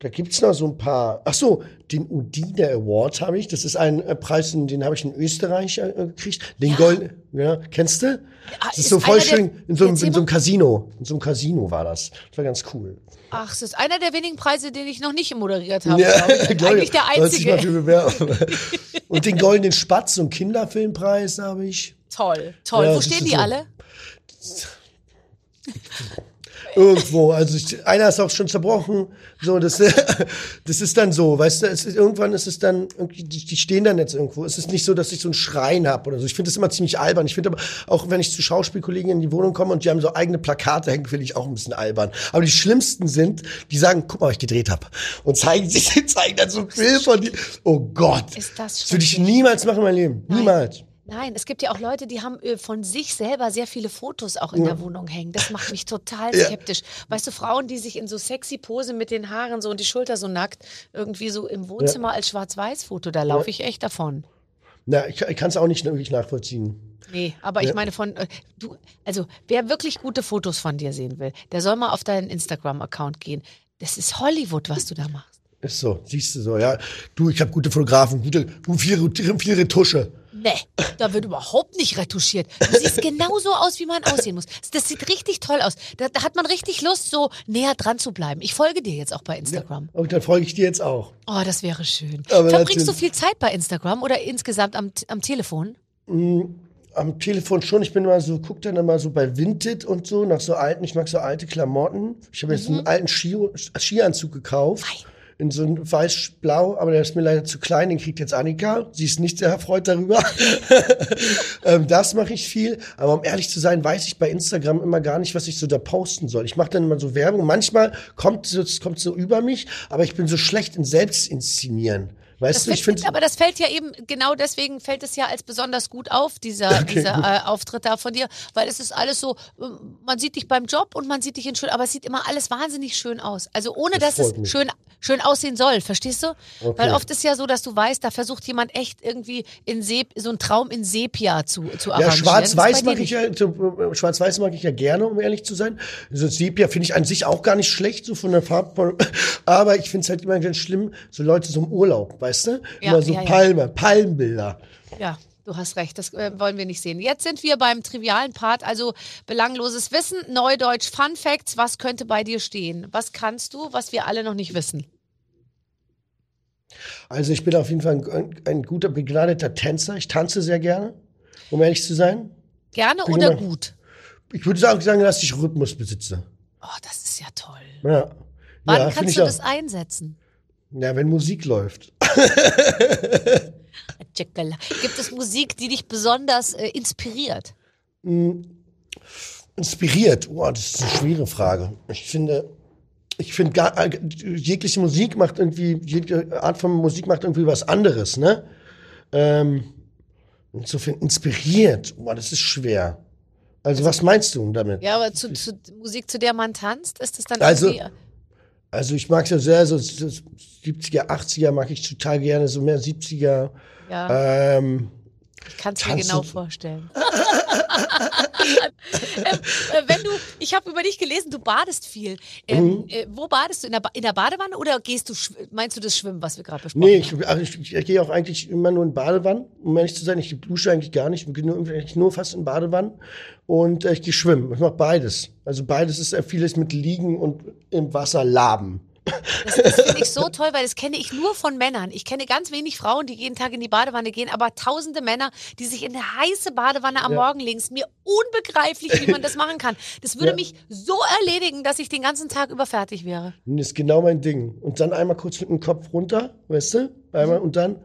da gibt's noch so ein paar. Ach so, den Udine Award habe ich. Das ist ein äh, Preis, den habe ich in Österreich äh, gekriegt. Den Gold, ja, kennst du? Das ist, ist so voll einer der- schön. In so, einem- in so einem. Casino. In so einem Casino war das. Das war ganz cool. Ach, es ist einer der wenigen Preise, den ich noch nicht moderiert habe. Ja, ich. Eigentlich ich. der einzige. Und den Goldenen Spatz, so einen Kinderfilmpreis habe ich. Toll, toll. Ja, Wo das stehen die so. alle? Irgendwo. Also ich, einer ist auch schon zerbrochen. So, das, das ist dann so, weißt du, es ist, irgendwann ist es dann, die, die stehen dann jetzt irgendwo. Es ist nicht so, dass ich so einen Schrein habe oder so. Ich finde das immer ziemlich albern. Ich finde aber, auch wenn ich zu Schauspielkollegen in die Wohnung komme und die haben so eigene Plakate hängen, finde ich auch ein bisschen albern. Aber die schlimmsten sind, die sagen, guck mal, was ich gedreht habe. Und zeigen sich, zeigen dann so ein von dir. Oh Gott. Ist das Das würde ich niemals machen in meinem Leben. Niemals. Nein, es gibt ja auch Leute, die haben äh, von sich selber sehr viele Fotos auch in der Wohnung hängen. Das macht mich total Ja. skeptisch. Weißt du, Frauen, die sich in so sexy Pose mit den Haaren so und die Schulter so nackt irgendwie so im Wohnzimmer als Schwarz-Weiß-Foto, da laufe ich echt davon. Na, ich, ich kann es auch nicht wirklich nachvollziehen. Nee, aber ich meine von, äh, du, also wer wirklich gute Fotos von dir sehen will, der soll mal auf deinen Instagram-Account gehen. Das ist Hollywood, was du da machst. Ist so, siehst du so, ja. Du, ich habe gute Fotografen, gute, viel, viel Retusche. Nee, da wird überhaupt nicht retuschiert. Du siehst genauso aus, wie man aussehen muss. Das sieht richtig toll aus. Da, da hat man richtig Lust, so näher dran zu bleiben. Ich folge dir jetzt auch bei Instagram. Und dann folge ich dir jetzt auch. Oh, das wäre schön. Aber Verbringst du viel Zeit bei Instagram oder insgesamt am, am Telefon? Am Telefon schon, ich bin mal so, guck dann immer so bei Vinted und so, nach so alten, ich mag so alte Klamotten. Ich habe jetzt einen alten Ski, Skianzug gekauft. Mhm. In so ein weiß-blau, aber der ist mir leider zu klein, den kriegt jetzt Annika. Sie ist nicht sehr erfreut darüber. ähm, das mache ich viel. Aber um ehrlich zu sein, weiß ich bei Instagram immer gar nicht, was ich so da posten soll. Ich mache dann immer so Werbung. Manchmal kommt so, es kommt so über mich, aber ich bin so schlecht in Selbstinszenieren. Weißt Das du, ich finde. aber das fällt ja eben, genau deswegen fällt es ja als besonders gut auf, dieser, Okay, dieser äh, Auftritt da von dir, weil es ist alles so, man sieht dich beim Job und man sieht dich in schön, aber es sieht immer alles wahnsinnig schön aus. Also ohne, Das dass es mich. schön, schön aussehen soll, verstehst du? Okay. Weil oft ist ja so, dass du weißt, da versucht jemand echt irgendwie in Sep so einen Traum in Sepia zu, zu Ja, arrangieren. Ist schwarz-weiß mag ich ja, so, äh, schwarz-weiß mag ich ja gerne, um ehrlich zu sein. So Sepia finde ich an sich auch gar nicht schlecht, so von der Farbe. Aber ich finde es halt immer ganz schlimm, so Leute so im Urlaub, weißt du? Ja, immer so ja, ja. Palme, Palmbilder. Ja, du hast recht, das äh, wollen wir nicht sehen. Jetzt sind wir beim trivialen Part, also belangloses Wissen, Neudeutsch, Fun Facts. Was könnte bei dir stehen? Was kannst du, was wir alle noch nicht wissen? Also ich bin auf jeden Fall ein, ein guter, begnadeter Tänzer. Ich tanze sehr gerne, um ehrlich zu sein. Gerne oder immer- gut? Ich würde sagen, dass ich Rhythmus besitze. Oh, das ist ja toll. Ja. Wann ja, kannst du auch. das einsetzen? Ja, wenn Musik läuft. Gibt es Musik, die dich besonders äh, inspiriert? Inspiriert? Oh, das ist eine schwere Frage. Ich finde, ich finde, äh, jegliche Musik macht irgendwie, jede Art von Musik macht irgendwie was anderes, ne? Ähm, insofern inspiriert, boah, das ist schwer. Also, was meinst du damit? Ja, aber zu, zu Musik, zu der man tanzt, ist es dann Also, irgendwie. Also ich mag ja sehr, so so 70er, 80er mag ich total gerne, so mehr 70er. Ja, Ähm, ich kann es mir genau vorstellen. ähm, äh, wenn du, ich habe über dich gelesen, du badest viel. Ähm, Mhm. äh, wo badest du? In der, ba in der Badewanne oder gehst du, meinst du das Schwimmen, was wir gerade besprochen nee, haben? ich, also ich, ich gehe auch eigentlich immer nur in Badewannen, um ehrlich zu sein. Ich dusche eigentlich gar nicht, ich gehe nur, nur fast in Badewannen. Und äh, ich gehe schwimmen. Ich mache beides. Also beides ist äh, vieles mit Liegen und im Wasser laben. Das, das finde ich so toll, weil das kenne ich nur von Männern. Ich kenne ganz wenig Frauen, die jeden Tag in die Badewanne gehen, aber tausende Männer, die sich in eine heiße Badewanne am Ja. Morgen legen. Ist mir unbegreiflich, wie man das machen kann. Das würde Ja. mich so erledigen, dass ich den ganzen Tag über fertig wäre. Das ist genau mein Ding. Und dann einmal kurz mit dem Kopf runter, weißt du? Einmal und dann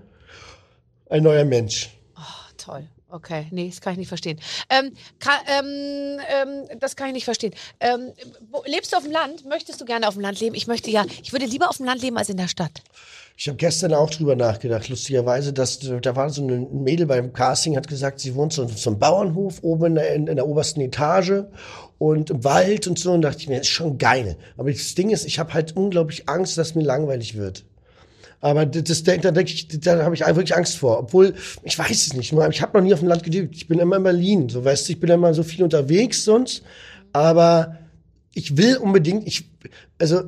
ein neuer Mensch. Ah, toll. Okay, nee, das kann ich nicht verstehen. Ähm, kann, ähm, ähm, das kann ich nicht verstehen. Ähm, wo, lebst du auf dem Land? Möchtest du gerne auf dem Land leben? Ich möchte ja, ich würde lieber auf dem Land leben als in der Stadt. Ich habe gestern auch drüber nachgedacht, lustigerweise, dass da war so ein Mädel beim Casting, hat gesagt, sie wohnt so, so einem Bauernhof oben in der, in, in der obersten Etage und im Wald und so. Und dachte ich mir, das ist schon geil. Aber das Ding ist, ich habe halt unglaublich Angst, dass mir langweilig wird. Aber das, das, da denke da habe ich wirklich Angst vor. Obwohl, ich weiß es nicht. Ich habe noch nie auf dem Land gelebt. Ich bin immer in Berlin. So weißt du, ich bin immer so viel unterwegs sonst. Aber ich will unbedingt, ich, also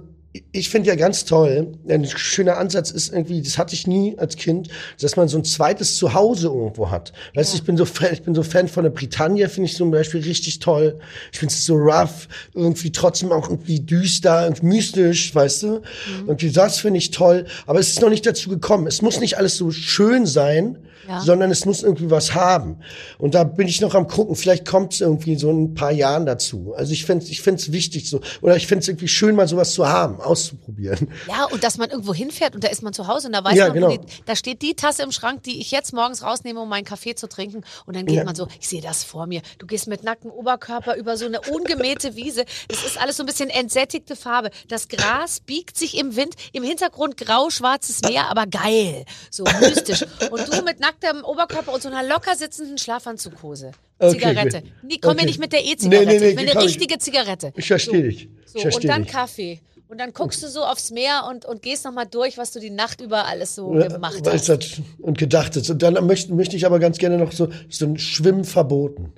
ich finde ja ganz toll, ein schöner Ansatz ist irgendwie, das hatte ich nie als Kind, dass man so ein zweites Zuhause irgendwo hat. Weißt du, ich bin so Fan, ich bin so Fan von der Britannia, finde ich zum Beispiel richtig toll. Ich finde es so rough, irgendwie trotzdem auch irgendwie düster und mystisch, weißt du? Irgendwie das finde ich toll. Aber es ist noch nicht dazu gekommen. Es muss nicht alles so schön sein, Ja. sondern es muss irgendwie was haben. Und da bin ich noch am gucken. Vielleicht kommt es irgendwie so in ein paar Jahren dazu. Also ich finde, ich finde es wichtig so, oder ich finde es irgendwie schön, mal sowas zu haben, auszuprobieren. Ja, und dass man irgendwo hinfährt und da ist man zu Hause und da weiß Ja, man, genau. die, da steht die Tasse im Schrank, die ich jetzt morgens rausnehme, um meinen Kaffee zu trinken. Und dann geht Ja. man so, ich sehe das vor mir. Du gehst mit nacktem Oberkörper über so eine ungemähte Wiese. Das ist alles so ein bisschen entsättigte Farbe. Das Gras biegt sich im Wind, im Hintergrund grau-schwarzes Meer, aber geil. So mystisch. Und du mit nacktem Oberkörper und so einer locker sitzenden Schlafanzughose. Okay, Zigarette. Nee, komm mir Okay. nicht mit der E-Zigarette. Nee, nee, nee, ich will eine komm, ich- richtige Zigarette. Ich verstehe dich. So, ich und dann dich. Kaffee. Und dann guckst du so aufs Meer und, und gehst nochmal durch, was du die Nacht über alles so Ja, gemacht weißt hast. und gedacht ist. Und dann möchte, möchte ich aber ganz gerne noch so, so ein Schwimmen verboten.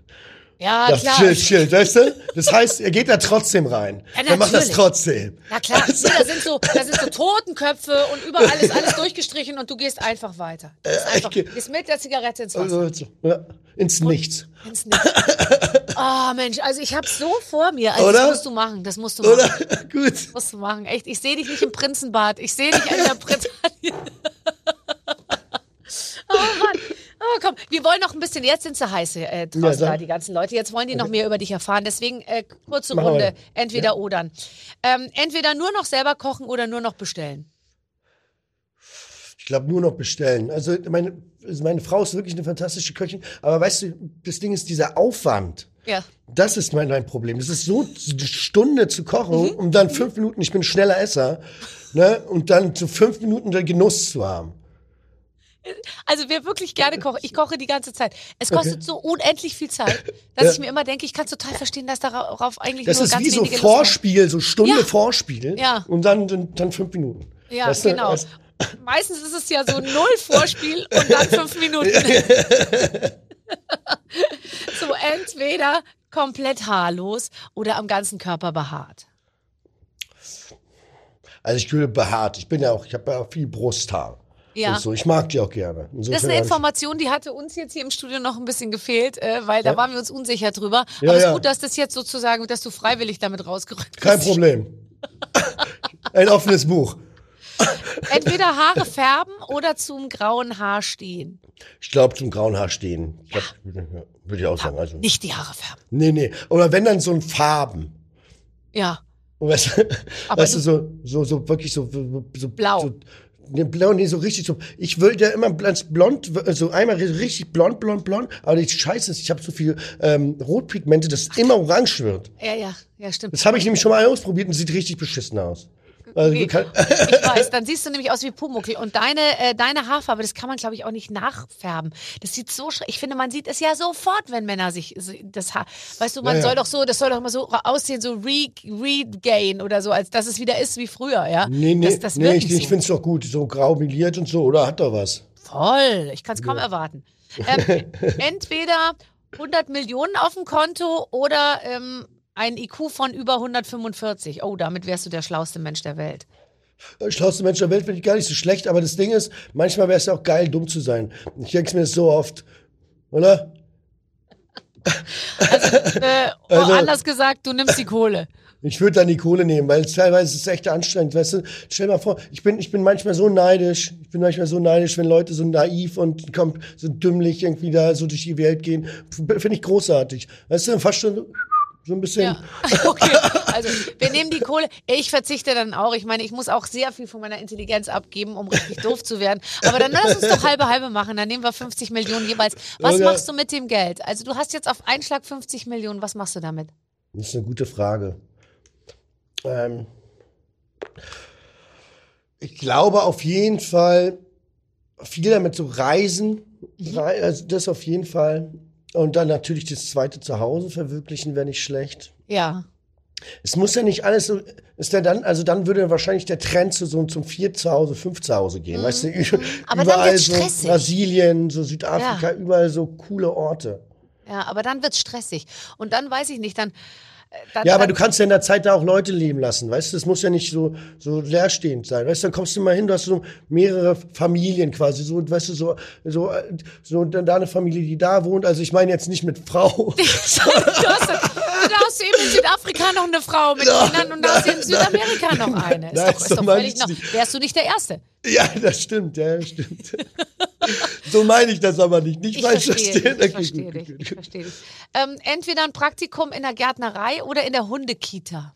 Ja, Das klar. chill, chill, weißt du? Das heißt, er geht da trotzdem rein. Ja, er macht das trotzdem. Na klar, Also- da sind so, da sind so Totenköpfe und überall ist alles durchgestrichen und du gehst einfach weiter. Du gehst, einfach, gehst mit der Zigarette ins Wasser. Also, so, ja, ins Nichts. Ins Nichts. Oh Mensch, also ich hab's so vor mir. Also Oder? Das musst du machen, das musst du machen. Oder? Gut. Das musst du machen. Echt, ich sehe dich nicht im Prinzenbad. Ich sehe dich in der Bretagne. oh Mann. Komm, wir wollen noch ein bisschen, jetzt sind sie heiß äh, draußen Ja, da, die ganzen Leute. Jetzt wollen die noch mehr über dich erfahren. Deswegen äh, kurze wir. Runde, entweder oder. Ähm, entweder nur noch selber kochen oder nur noch bestellen. Ich glaube, nur noch bestellen. Also meine, also meine Frau ist wirklich eine fantastische Köchin. Aber weißt du, das Ding ist dieser Aufwand. Ja. Das ist mein, mein Problem. Es ist so eine Stunde zu kochen Mhm. und dann fünf Minuten, ich bin schneller Esser, ne, und dann zu fünf Minuten den Genuss zu haben. Also wer wirklich gerne kocht, ich koche die ganze Zeit. Es kostet Okay. so unendlich viel Zeit, dass Ja. ich mir immer denke, ich kann total verstehen, dass darauf eigentlich Das nur ist ganz wie so wenige Lust haben. Vorspiel, so Stunde Ja. Vorspiel. Ja. Und dann, dann, dann fünf Minuten. Ja, Weißt du, genau. also- Meistens ist es ja so null Vorspiel und dann fünf Minuten. so entweder komplett haarlos oder am ganzen Körper behaart. Also ich würde behaart. Ich bin ja auch, ich habe ja auch viel Brusthaar. Ja. Und so. Ich mag die auch gerne. Das ist Insofern eine Information, die hatte uns jetzt hier im Studio noch ein bisschen gefehlt, äh, weil da Ja. waren wir uns unsicher drüber. Ja, Aber es ist gut, dass das jetzt sozusagen, dass du freiwillig damit rausgerückt Kein bist. Problem. Ein offenes Buch. Entweder Haare färben oder zum grauen Haar stehen. Ich glaube, zum grauen Haar stehen. Ja, würde ich auch sagen. Also, Nicht die Haare färben. nee, nee. Oder wenn dann so ein Farben. Ja. Weißt, du, Aber weißt du, so, so, so wirklich so, so Blau. So, Ne, blond, nee, so richtig so. Ich will ja immer ganz blond, so einmal richtig blond, blond, blond. Aber die Scheiße ist, ich habe so viel ähm, Rotpigmente, dass es immer orange wird. Ja, ja, ja, stimmt. Das habe ich nämlich schon mal ausprobiert und sieht richtig beschissen aus. Also, Wie? du kann, Ich weiß, dann siehst du nämlich aus wie Pumuckl. Und deine, äh, deine Haarfarbe, das kann man, glaube ich, auch nicht nachfärben. Das sieht so schrecklich. Ich finde, man sieht es ja sofort, wenn Männer sich das Haar. Weißt du, man Ja, ja. soll doch so, das soll doch mal so aussehen, so re, regain oder so, als dass es wieder ist wie früher, ja? nee, nee, das, das nee, ich, ich finde es doch gut. So grau miliert und so, oder? Hat doch was. Voll. Ich kann es kaum erwarten. Ähm, entweder 100 Millionen auf dem Konto oder ähm, ein IQ von über 145. Oh, damit wärst du der schlauste Mensch der Welt. Äh, Schlauste Mensch der Welt finde ich gar nicht so schlecht, aber das Ding ist, manchmal wäre es ja auch geil, dumm zu sein. Ich denke mir das so oft, oder? Äh, Also- oh, anders gesagt, du nimmst die Kohle. Ich würde dann die Kohle nehmen, weil es teilweise ist es echt anstrengend, weißt du? Stell dir mal vor, ich bin, ich bin manchmal so neidisch, ich bin manchmal so neidisch, wenn Leute so naiv und so dümmlich irgendwie da so durch die Welt gehen. Finde ich großartig. Weißt du, fast schon so, so ein bisschen. Ja, okay. Also wir nehmen die Kohle. Ich verzichte dann auch. Ich meine, ich muss auch sehr viel von meiner Intelligenz abgeben, um richtig doof zu werden. Aber dann lass uns doch halbe halbe machen. Dann nehmen wir 50 Millionen jeweils. Was Okay. machst du mit dem Geld? Also du hast jetzt auf einen Schlag 50 Millionen. Was machst du damit? Das ist eine gute Frage. Ähm, ich glaube auf jeden Fall viel damit so reisen, Rei- also das auf jeden Fall. Und dann natürlich das zweite Zuhause verwirklichen, wäre nicht schlecht. Ja. Es muss ja nicht alles so, ist ja dann, also dann würde wahrscheinlich der Trend zu so zum vier zu Hause, fünf zu Hause gehen. Weißt du, Mhm. Aber überall so. Brasilien, so Südafrika, überall so coole Orte. Ja, aber dann wird's stressig. Und dann weiß ich nicht, dann. Dann Ja, aber du kannst ja in der Zeit da auch Leute leben lassen, weißt du? Das muss ja nicht so, so leerstehend sein, weißt du? Dann kommst du mal hin, du hast so mehrere Familien quasi, so, weißt du, so, so, äh, so, dann da eine Familie, die da wohnt. Also ich meine jetzt nicht mit Frau. Du hast, da hast du eben in Südafrika noch eine Frau mit Nein, Kindern und da hast du in nein, Südamerika noch eine. Ist nein, doch, ist doch völlig noch. Wärst du nicht der Erste? ja, das stimmt, ja, das stimmt. so meine ich das aber nicht. Nicht Ich falsch verstehe dich. verstehen. Ich verstehe dich. Ich verstehe dich. Ähm, entweder ein Praktikum in der Gärtnerei oder in der Hundekita.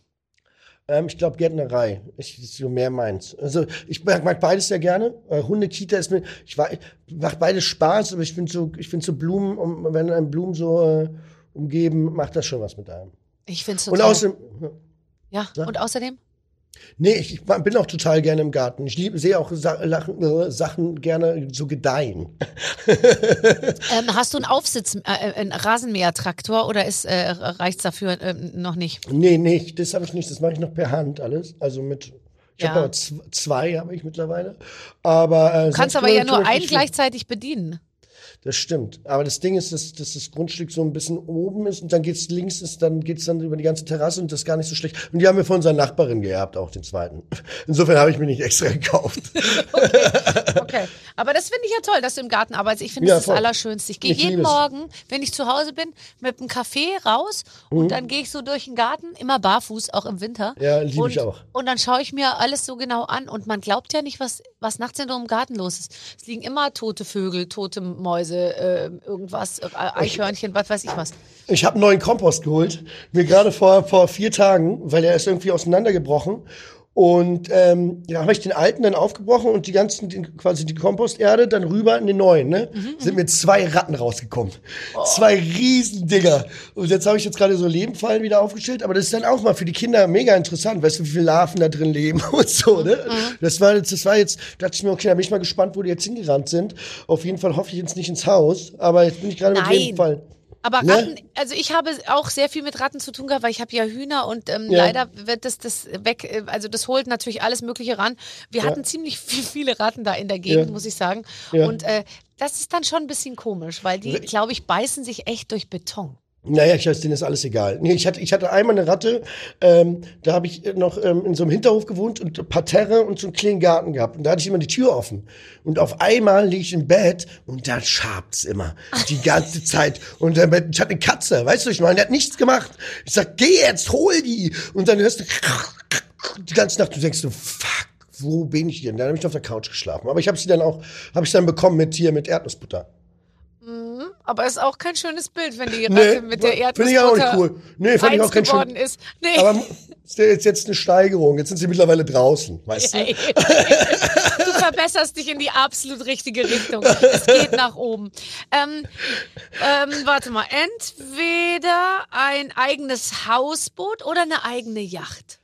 Ähm, ich glaube Gärtnerei. Ich, das ist so mehr meins. Also ich mag, mag beides sehr gerne. Äh, Hundekita ist mir, ich war, macht beides Spaß, aber ich finde so, ich finde so Blumen, um, wenn einem Blumen so äh, umgeben, macht das schon was mit einem. Ich finde es Und total. außerdem, ja, und außerdem? Nee, ich, ich bin auch total gerne im Garten. Ich liebe, sehe auch Sa Lachen, äh, Sachen gerne so gedeihen. Ähm, hast du einen Aufsitz, äh, einen Rasenmähertraktor oder ist äh, reicht's dafür ähm, noch nicht? Nee, nee, das habe ich nicht. Das mache ich noch per Hand alles. Also mit, ich Ja. habe aber z- zwei habe ich mittlerweile. Aber äh, Du kannst aber ja nur einen gleichzeitig bedienen. Das stimmt. Aber das Ding ist, dass, dass das Grundstück so ein bisschen oben ist und dann geht's links, ist, dann geht's dann über die ganze Terrasse und das ist gar nicht so schlecht. Und die haben wir von unserer Nachbarin geerbt, auch den zweiten. Insofern habe ich mir nicht extra gekauft. Aber das finde ich ja toll, dass du im Garten arbeitest. Ich finde, Ja, das ist das voll. Allerschönste. Ich gehe jeden. Morgen, wenn ich zu Hause bin, mit einem Kaffee raus Mhm. und dann gehe ich so durch den Garten, immer barfuß, auch im Winter. Ja, liebe ich auch. Und dann schaue ich mir alles so genau an und man glaubt ja nicht, was, was nachts in so einem Garten los ist. Es liegen immer tote Vögel, tote Mäuse, äh, irgendwas, äh, Eichhörnchen, was weiß ich was. Ich habe einen neuen Kompost geholt, mir gerade vor, vor vier Tagen, weil der ist irgendwie auseinandergebrochen. Und ähm, da habe ich den alten dann aufgebrochen und die ganzen, die, quasi die Komposterde dann rüber in den neuen. Ne? Sind mir zwei Ratten rausgekommen. Zwei Riesendinger. Und jetzt habe ich jetzt gerade so Lebenfallen wieder aufgestellt, aber das ist dann auch mal für die Kinder mega interessant, weißt du, wie viele Larven da drin leben und so. Ne? Das war jetzt, das war jetzt, dachte ich mir, okay, da bin ich mal gespannt, wo die jetzt hingerannt sind. Auf jeden Fall hoffe ich jetzt nicht ins Haus, aber jetzt bin ich gerade mit. Lebenfallen. Aber Ne? Ratten, also ich habe auch sehr viel mit Ratten zu tun gehabt, weil ich habe ja Hühner und ähm, Ja. leider wird das, das weg, äh, also das holt natürlich alles Mögliche ran. Wir hatten ziemlich viel, viele Ratten da in der Gegend, Ja. muss ich sagen. Ja. Und äh, das ist dann schon ein bisschen komisch, weil die, glaube ich, beißen sich echt durch Beton. Naja, ich weiß, denen ist alles egal. Nee, ich hatte, ich hatte einmal eine Ratte, ähm, da habe ich noch ähm, in so einem Hinterhof gewohnt und Parterre und so einen kleinen Garten gehabt. Und da hatte ich immer die Tür offen. Und auf einmal liege ich im Bett und da schabt's immer. Die ganze Zeit. Und dann, ich hatte eine Katze, weißt du, ich meine, der hat nichts gemacht. Ich sag, geh jetzt, hol die. Und dann hörst du die ganze Nacht, du denkst so, fuck, wo bin ich denn? Dann habe ich auf der Couch geschlafen. Aber ich habe sie dann auch, habe ich dann bekommen mit hier, mit Erdnussbutter. Aber ist auch kein schönes Bild, wenn die Nee, Ratte mit der finde ich auch Erdnussbutter nicht cool. Nee, fand ich auch kein schön- ist. Nee. Aber ist ja jetzt, jetzt eine Steigerung. Jetzt sind sie mittlerweile draußen, weißt du? du verbesserst dich in die absolut richtige Richtung. Es geht nach oben. Ähm, ähm, warte mal, entweder ein eigenes Hausboot oder eine eigene Yacht.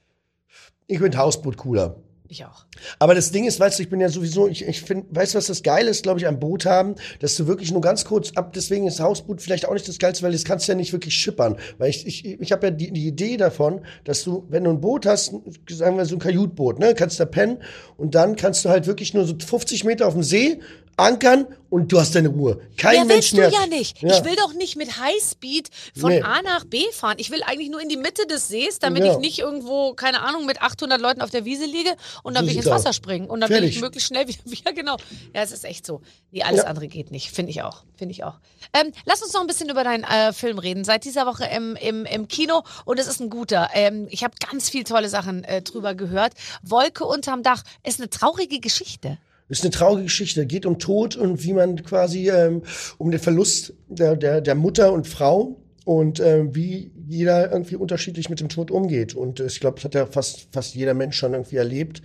Ich finde Hausboot cooler. Ich auch. Aber das Ding ist, weißt du, ich bin ja sowieso, ich, ich finde, weißt du, was das Geile ist, glaube ich, am Boot haben, dass du wirklich nur ganz kurz ab, deswegen ist Hausboot vielleicht auch nicht das Geilste, weil das kannst du ja nicht wirklich schippern. Weil ich, ich, ich habe ja die, die Idee davon, dass du, wenn du ein Boot hast, sagen wir so ein Kajutboot, ne, kannst da pennen und dann kannst du halt wirklich nur so 50 Meter auf dem See ankern und du hast deine Ruhe. Kein Ja, Mensch willst du mehr. ja nicht. Ich will doch nicht mit Highspeed von Nee. A nach B fahren. Ich will eigentlich nur in die Mitte des Sees, damit Ja. ich nicht irgendwo, keine Ahnung, mit 800 Leuten auf der Wiese liege und dann will ich ins Wasser springen. Und dann will ich Fertig. möglichst schnell wieder, ja genau. Ja, es ist echt so. Nee, alles Ja. andere geht nicht. Finde ich auch. Finde ich auch. Ähm, lass uns noch ein bisschen über deinen äh, Film reden. Seit dieser Woche im, im, im Kino und es ist ein guter. Ähm, ich habe ganz viel tolle Sachen äh, drüber gehört. Wolke unterm Dach ist eine traurige Geschichte. Ist eine traurige Geschichte. Geht um Tod und wie man quasi ähm, um den Verlust der, der, der Mutter und Frau und ähm, wie jeder irgendwie unterschiedlich mit dem Tod umgeht. Und äh, ich glaube, das hat ja fast, fast jeder Mensch schon irgendwie erlebt.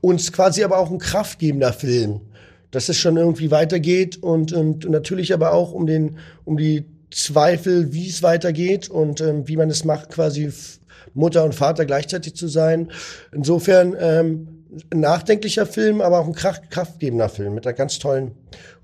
Und es quasi aber auch ein kraftgebender Film, dass es schon irgendwie weitergeht und, und, und natürlich aber auch um den, um die Zweifel, wie es weitergeht und ähm, wie man es macht, quasi Mutter und Vater gleichzeitig zu sein. Insofern ähm, ein nachdenklicher Film, aber auch ein Kraft, kraftgebender Film mit einer ganz tollen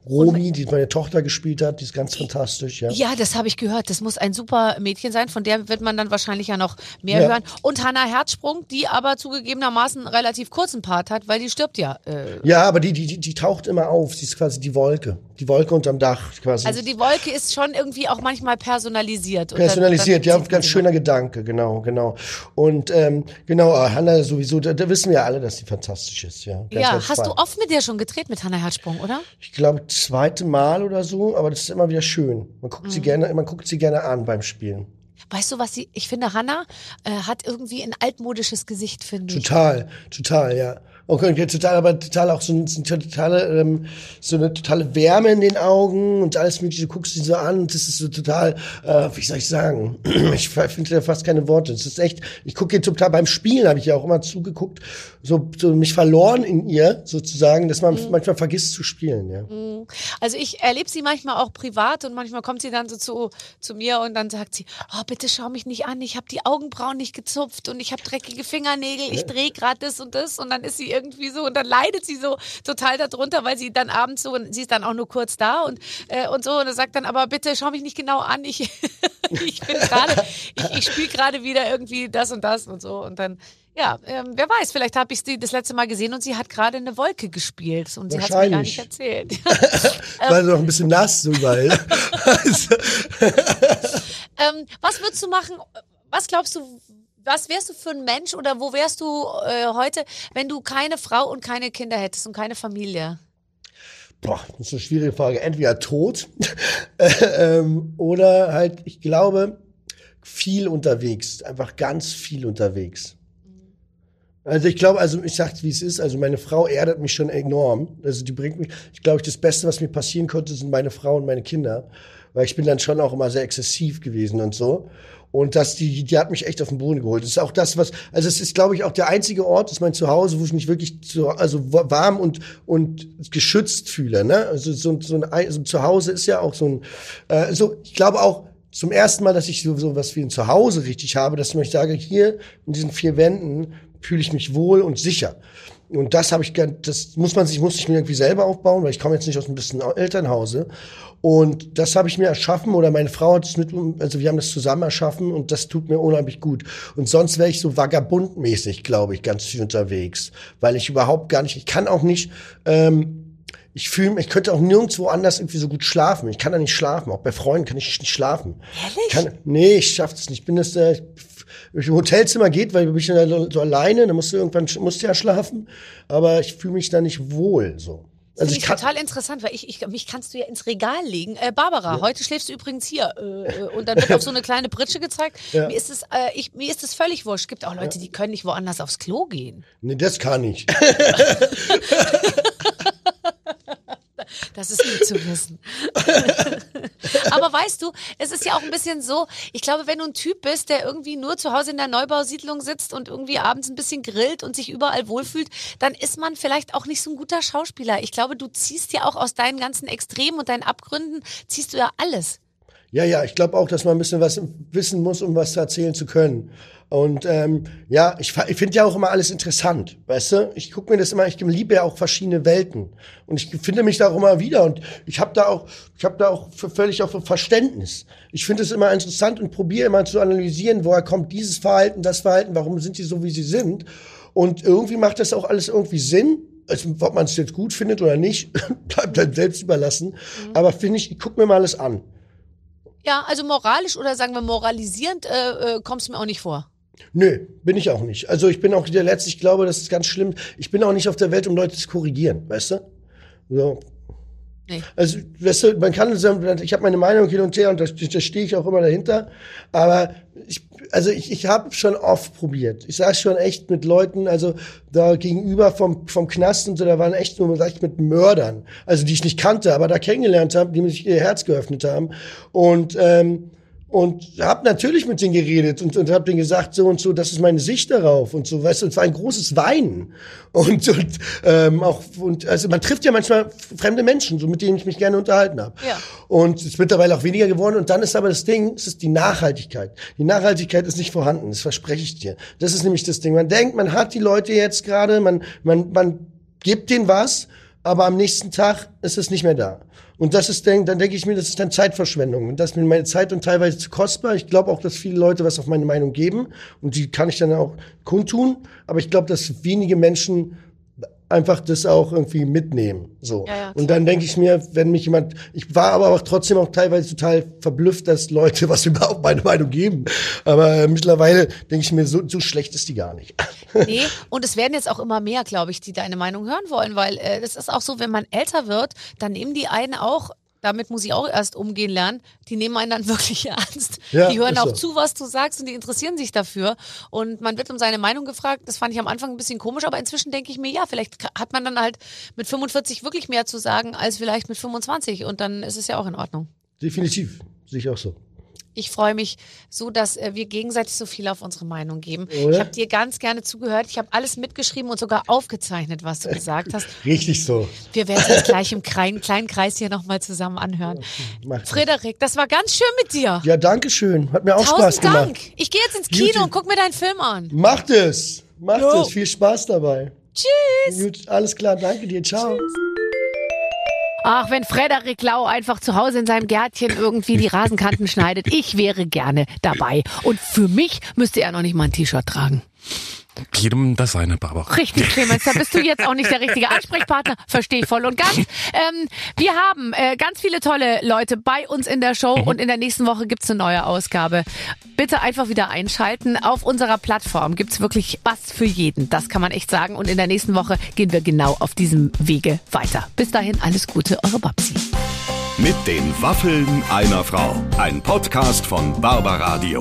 Romy, die meine Tochter gespielt hat, die ist ganz fantastisch, ja. Ja, das habe ich gehört. Das muss ein super Mädchen sein. Von der wird man dann wahrscheinlich ja noch mehr Ja. hören. Und Hannah Herzsprung, die aber zugegebenermaßen einen relativ kurzen Part hat, weil die stirbt ja. Äh, Ja, aber die, die, die, die taucht immer auf. Sie ist quasi die Wolke. Die Wolke unterm Dach quasi. also die Wolke ist schon irgendwie auch manchmal personalisiert. Und Personalisiert, dann, dann ja, ganz schöner Gedanke, genau, genau. Und ähm, genau, äh, Hannah sowieso, da, da wissen wir ja alle, dass sie fantastisch ist, ja. Ganz, Ja, ganz hast du fein. oft mit der schon gedreht, mit Hannah Herzsprung, oder? Ich glaube, zweite Mal oder so, aber das ist immer wieder schön. Man guckt Mhm. sie gerne, man guckt sie gerne an beim Spielen. Weißt du, was sie, ich finde, Hannah äh, hat irgendwie ein altmodisches Gesicht, finde ich. Total, total, ja. Okay, total, aber total auch so, ein, so, eine totale, ähm, so eine totale Wärme in den Augen und alles mögliche. Du guckst sie so an und das ist so total, äh, wie soll ich sagen? Ich finde da fast keine Worte. Es ist echt, ich gucke ihr total beim Spielen, habe ich ja auch immer zugeguckt, so, so mich verloren in ihr sozusagen, dass man Mhm. manchmal vergisst zu spielen, ja. Also ich erlebe sie manchmal auch privat und manchmal kommt sie dann so zu, zu mir und dann sagt sie, oh bitte schau mich nicht an, ich habe die Augenbrauen nicht gezupft und ich habe dreckige Fingernägel, ich drehe gerade das und das und dann ist sie irgendwie so und dann leidet sie so total darunter, weil sie dann abends so, und sie ist dann auch nur kurz da und, äh, und so und sagt dann, aber bitte schau mich nicht genau an, ich, ich bin gerade, ich, ich spiele gerade wieder irgendwie das und das und so und dann ja, ähm, wer weiß, vielleicht habe ich sie das letzte Mal gesehen und sie hat gerade eine Wolke gespielt und sie hat es mir gar nicht erzählt. War noch ein bisschen nass überall. Ähm, was würdest du machen? Was glaubst du, was wärst du für ein Mensch oder wo wärst du äh, heute, wenn du keine Frau und keine Kinder hättest und keine Familie? Boah, das ist eine schwierige Frage. Entweder tot ähm, oder halt, ich glaube, viel unterwegs. Einfach ganz viel unterwegs. Also ich glaube, also ich sag's wie es ist, also meine Frau erdet mich schon enorm. Also die bringt mich, ich glaube, das Beste, was mir passieren konnte, sind meine Frau und meine Kinder. Weil ich bin dann schon auch immer sehr exzessiv gewesen und so. Und das, die, die hat mich echt auf den Boden geholt. Das ist auch das, was, also es ist, glaube ich, auch der einzige Ort, ist mein Zuhause, wo ich mich wirklich zu, also wa- warm und, und geschützt fühle, ne? Also so, so ein, Ei- so ein Zuhause ist ja auch so ein, äh, so, ich glaube auch, zum ersten Mal, dass ich so, so was wie ein Zuhause richtig habe, dass ich sage, hier in diesen vier Wänden fühle ich mich wohl und sicher. Und das habe ich das muss man sich, muss ich mir irgendwie selber aufbauen, weil ich komme jetzt nicht aus ein bisschen Elternhause. Und das habe ich mir erschaffen oder meine Frau hat es mit, also wir haben das zusammen erschaffen und das tut mir unheimlich gut. Und sonst wäre ich so vagabundmäßig, glaube ich, ganz viel unterwegs, weil ich überhaupt gar nicht, ich kann auch nicht, ähm, ich fühle, ich könnte auch nirgendwo anders irgendwie so gut schlafen. Ich kann da nicht schlafen. Auch bei Freunden kann ich nicht schlafen. Ehrlich? Kann, nee, ich schaff das nicht. Ich bin das, äh, im Hotelzimmer geht, weil ich bin ja so alleine, dann musst du irgendwann musst du ja schlafen. Aber ich fühle mich da nicht wohl so. Also Finde ich kann, total interessant, weil ich, ich mich kannst du ja ins Regal legen. Äh, Barbara, heute schläfst du übrigens hier äh, äh, und dann wird auf so eine kleine Pritsche gezeigt. Ja. Mir ist es, äh, ich, mir ist es völlig wurscht. Es gibt auch Leute, die können nicht woanders aufs Klo gehen. nee, das kann ich. Das ist gut zu wissen. Aber weißt du, es ist ja auch ein bisschen so, ich glaube, wenn du ein Typ bist, der irgendwie nur zu Hause in der Neubausiedlung sitzt und irgendwie abends ein bisschen grillt und sich überall wohlfühlt, dann ist man vielleicht auch nicht so ein guter Schauspieler. Ich glaube, du ziehst ja auch aus deinen ganzen Extremen und deinen Abgründen, ziehst du ja alles. Ja, ja, ich glaube auch, dass man ein bisschen was wissen muss, um was erzählen zu können. Und ähm, ja, ich, ich finde ja auch immer alles interessant, weißt du? Ich gucke mir das immer, ich liebe ja auch verschiedene Welten und ich finde mich da auch immer wieder und ich habe da auch, ich habe da auch für, völlig auch Verständnis. Ich finde es immer interessant und probiere immer zu analysieren, woher kommt dieses Verhalten, das Verhalten, warum sind sie so, wie sie sind. Und irgendwie macht das auch alles irgendwie Sinn. Also, ob man es jetzt gut findet oder nicht, bleibt dann selbst überlassen. Mhm. Aber finde ich, ich gucke mir mal alles an. Ja, also moralisch oder sagen wir moralisierend äh, äh, kommst du mir auch nicht vor. Nö, bin ich auch nicht. Also ich bin auch der Letzte, ich glaube, das ist ganz schlimm. Ich bin auch nicht auf der Welt, um Leute zu korrigieren, weißt du? So. Nee. Also, weißt du, man kann, ich habe meine Meinung hin und her und da, da stehe ich auch immer dahinter. Aber ich, also ich, ich habe schon oft probiert. Ich saß schon echt mit Leuten, also da gegenüber vom, vom Knast und so, da waren echt nur, sag ich, mit Mördern. Also die ich nicht kannte, aber da kennengelernt habe, die mir ihr Herz geöffnet haben. Und ähm, und habe natürlich mit denen geredet und, und habe denen gesagt so und so, das ist meine Sicht darauf und so, weißt du, es war ein großes Weinen und, und ähm, auch und also man trifft ja manchmal fremde Menschen, so mit denen ich mich gerne unterhalten habe. Ja. Und es ist mittlerweile auch weniger geworden und dann ist aber das Ding, es ist die Nachhaltigkeit. Die Nachhaltigkeit ist nicht vorhanden, das verspreche ich dir. Das ist nämlich das Ding. Man denkt, man hat die Leute jetzt gerade, man man man gibt denen was, aber am nächsten Tag ist es nicht mehr da. Und das ist, dann, dann denke ich mir, das ist dann Zeitverschwendung. Und das ist mir meine Zeit und teilweise zu kostbar. Ich glaube auch, dass viele Leute was auf meine Meinung geben. Und die kann ich dann auch kundtun. Aber ich glaube, dass wenige Menschen einfach das auch irgendwie mitnehmen. So. Ja, ja, und dann denke ich mir, wenn mich jemand, ich war aber auch trotzdem auch teilweise total verblüfft, dass Leute was überhaupt meine Meinung geben. Aber mittlerweile denke ich mir, so, so schlecht ist die gar nicht. Nee, und es werden jetzt auch immer mehr, glaube ich, die deine Meinung hören wollen, weil äh, das ist auch so, wenn man älter wird, dann nehmen die einen auch damit muss ich auch erst umgehen lernen. Die nehmen einen dann wirklich ernst. Ja, die hören auch so. zu, was du sagst und die interessieren sich dafür. Und man wird um seine Meinung gefragt. Das fand ich am Anfang ein bisschen komisch, aber inzwischen denke ich mir, ja, vielleicht hat man dann halt mit 45 wirklich mehr zu sagen als vielleicht mit 25 und dann ist es ja auch in Ordnung. Definitiv, sehe ich auch so. Ich freue mich so, dass äh, wir gegenseitig so viel auf unsere Meinung geben. Oder? Ich habe dir ganz gerne zugehört. Ich habe alles mitgeschrieben und sogar aufgezeichnet, was du gesagt hast. Richtig so. Wir werden es jetzt gleich im kleinen, kleinen Kreis hier nochmal zusammen anhören. Okay, Frederik, das war ganz schön mit dir. Ja, danke schön. Hat mir auch Tausend Spaß gemacht. Dank. Ich gehe jetzt ins Kino Beauty. und guck mir deinen Film an. Macht es. Macht jo. es. Viel Spaß dabei. Tschüss. Gut, alles klar. Danke dir. Ciao. Tschüss. Ach, wenn Frederik Lau einfach zu Hause in seinem Gärtchen irgendwie die Rasenkanten schneidet, ich wäre gerne dabei. Und für mich müsste er noch nicht mal ein T-Shirt tragen. Jedem das seine, Barbara. Richtig, Clemens, da bist du jetzt auch nicht der richtige Ansprechpartner. Verstehe ich voll und ganz. Ähm, wir haben äh, ganz viele tolle Leute bei uns in der Show mhm. und in der nächsten Woche gibt's eine neue Ausgabe. Bitte einfach wieder einschalten. Auf unserer Plattform gibt's wirklich was für jeden. Das kann man echt sagen. Und in der nächsten Woche gehen wir genau auf diesem Wege weiter. Bis dahin, alles Gute, eure Babsi. Mit den Waffeln einer Frau. Ein Podcast von Barbaradio.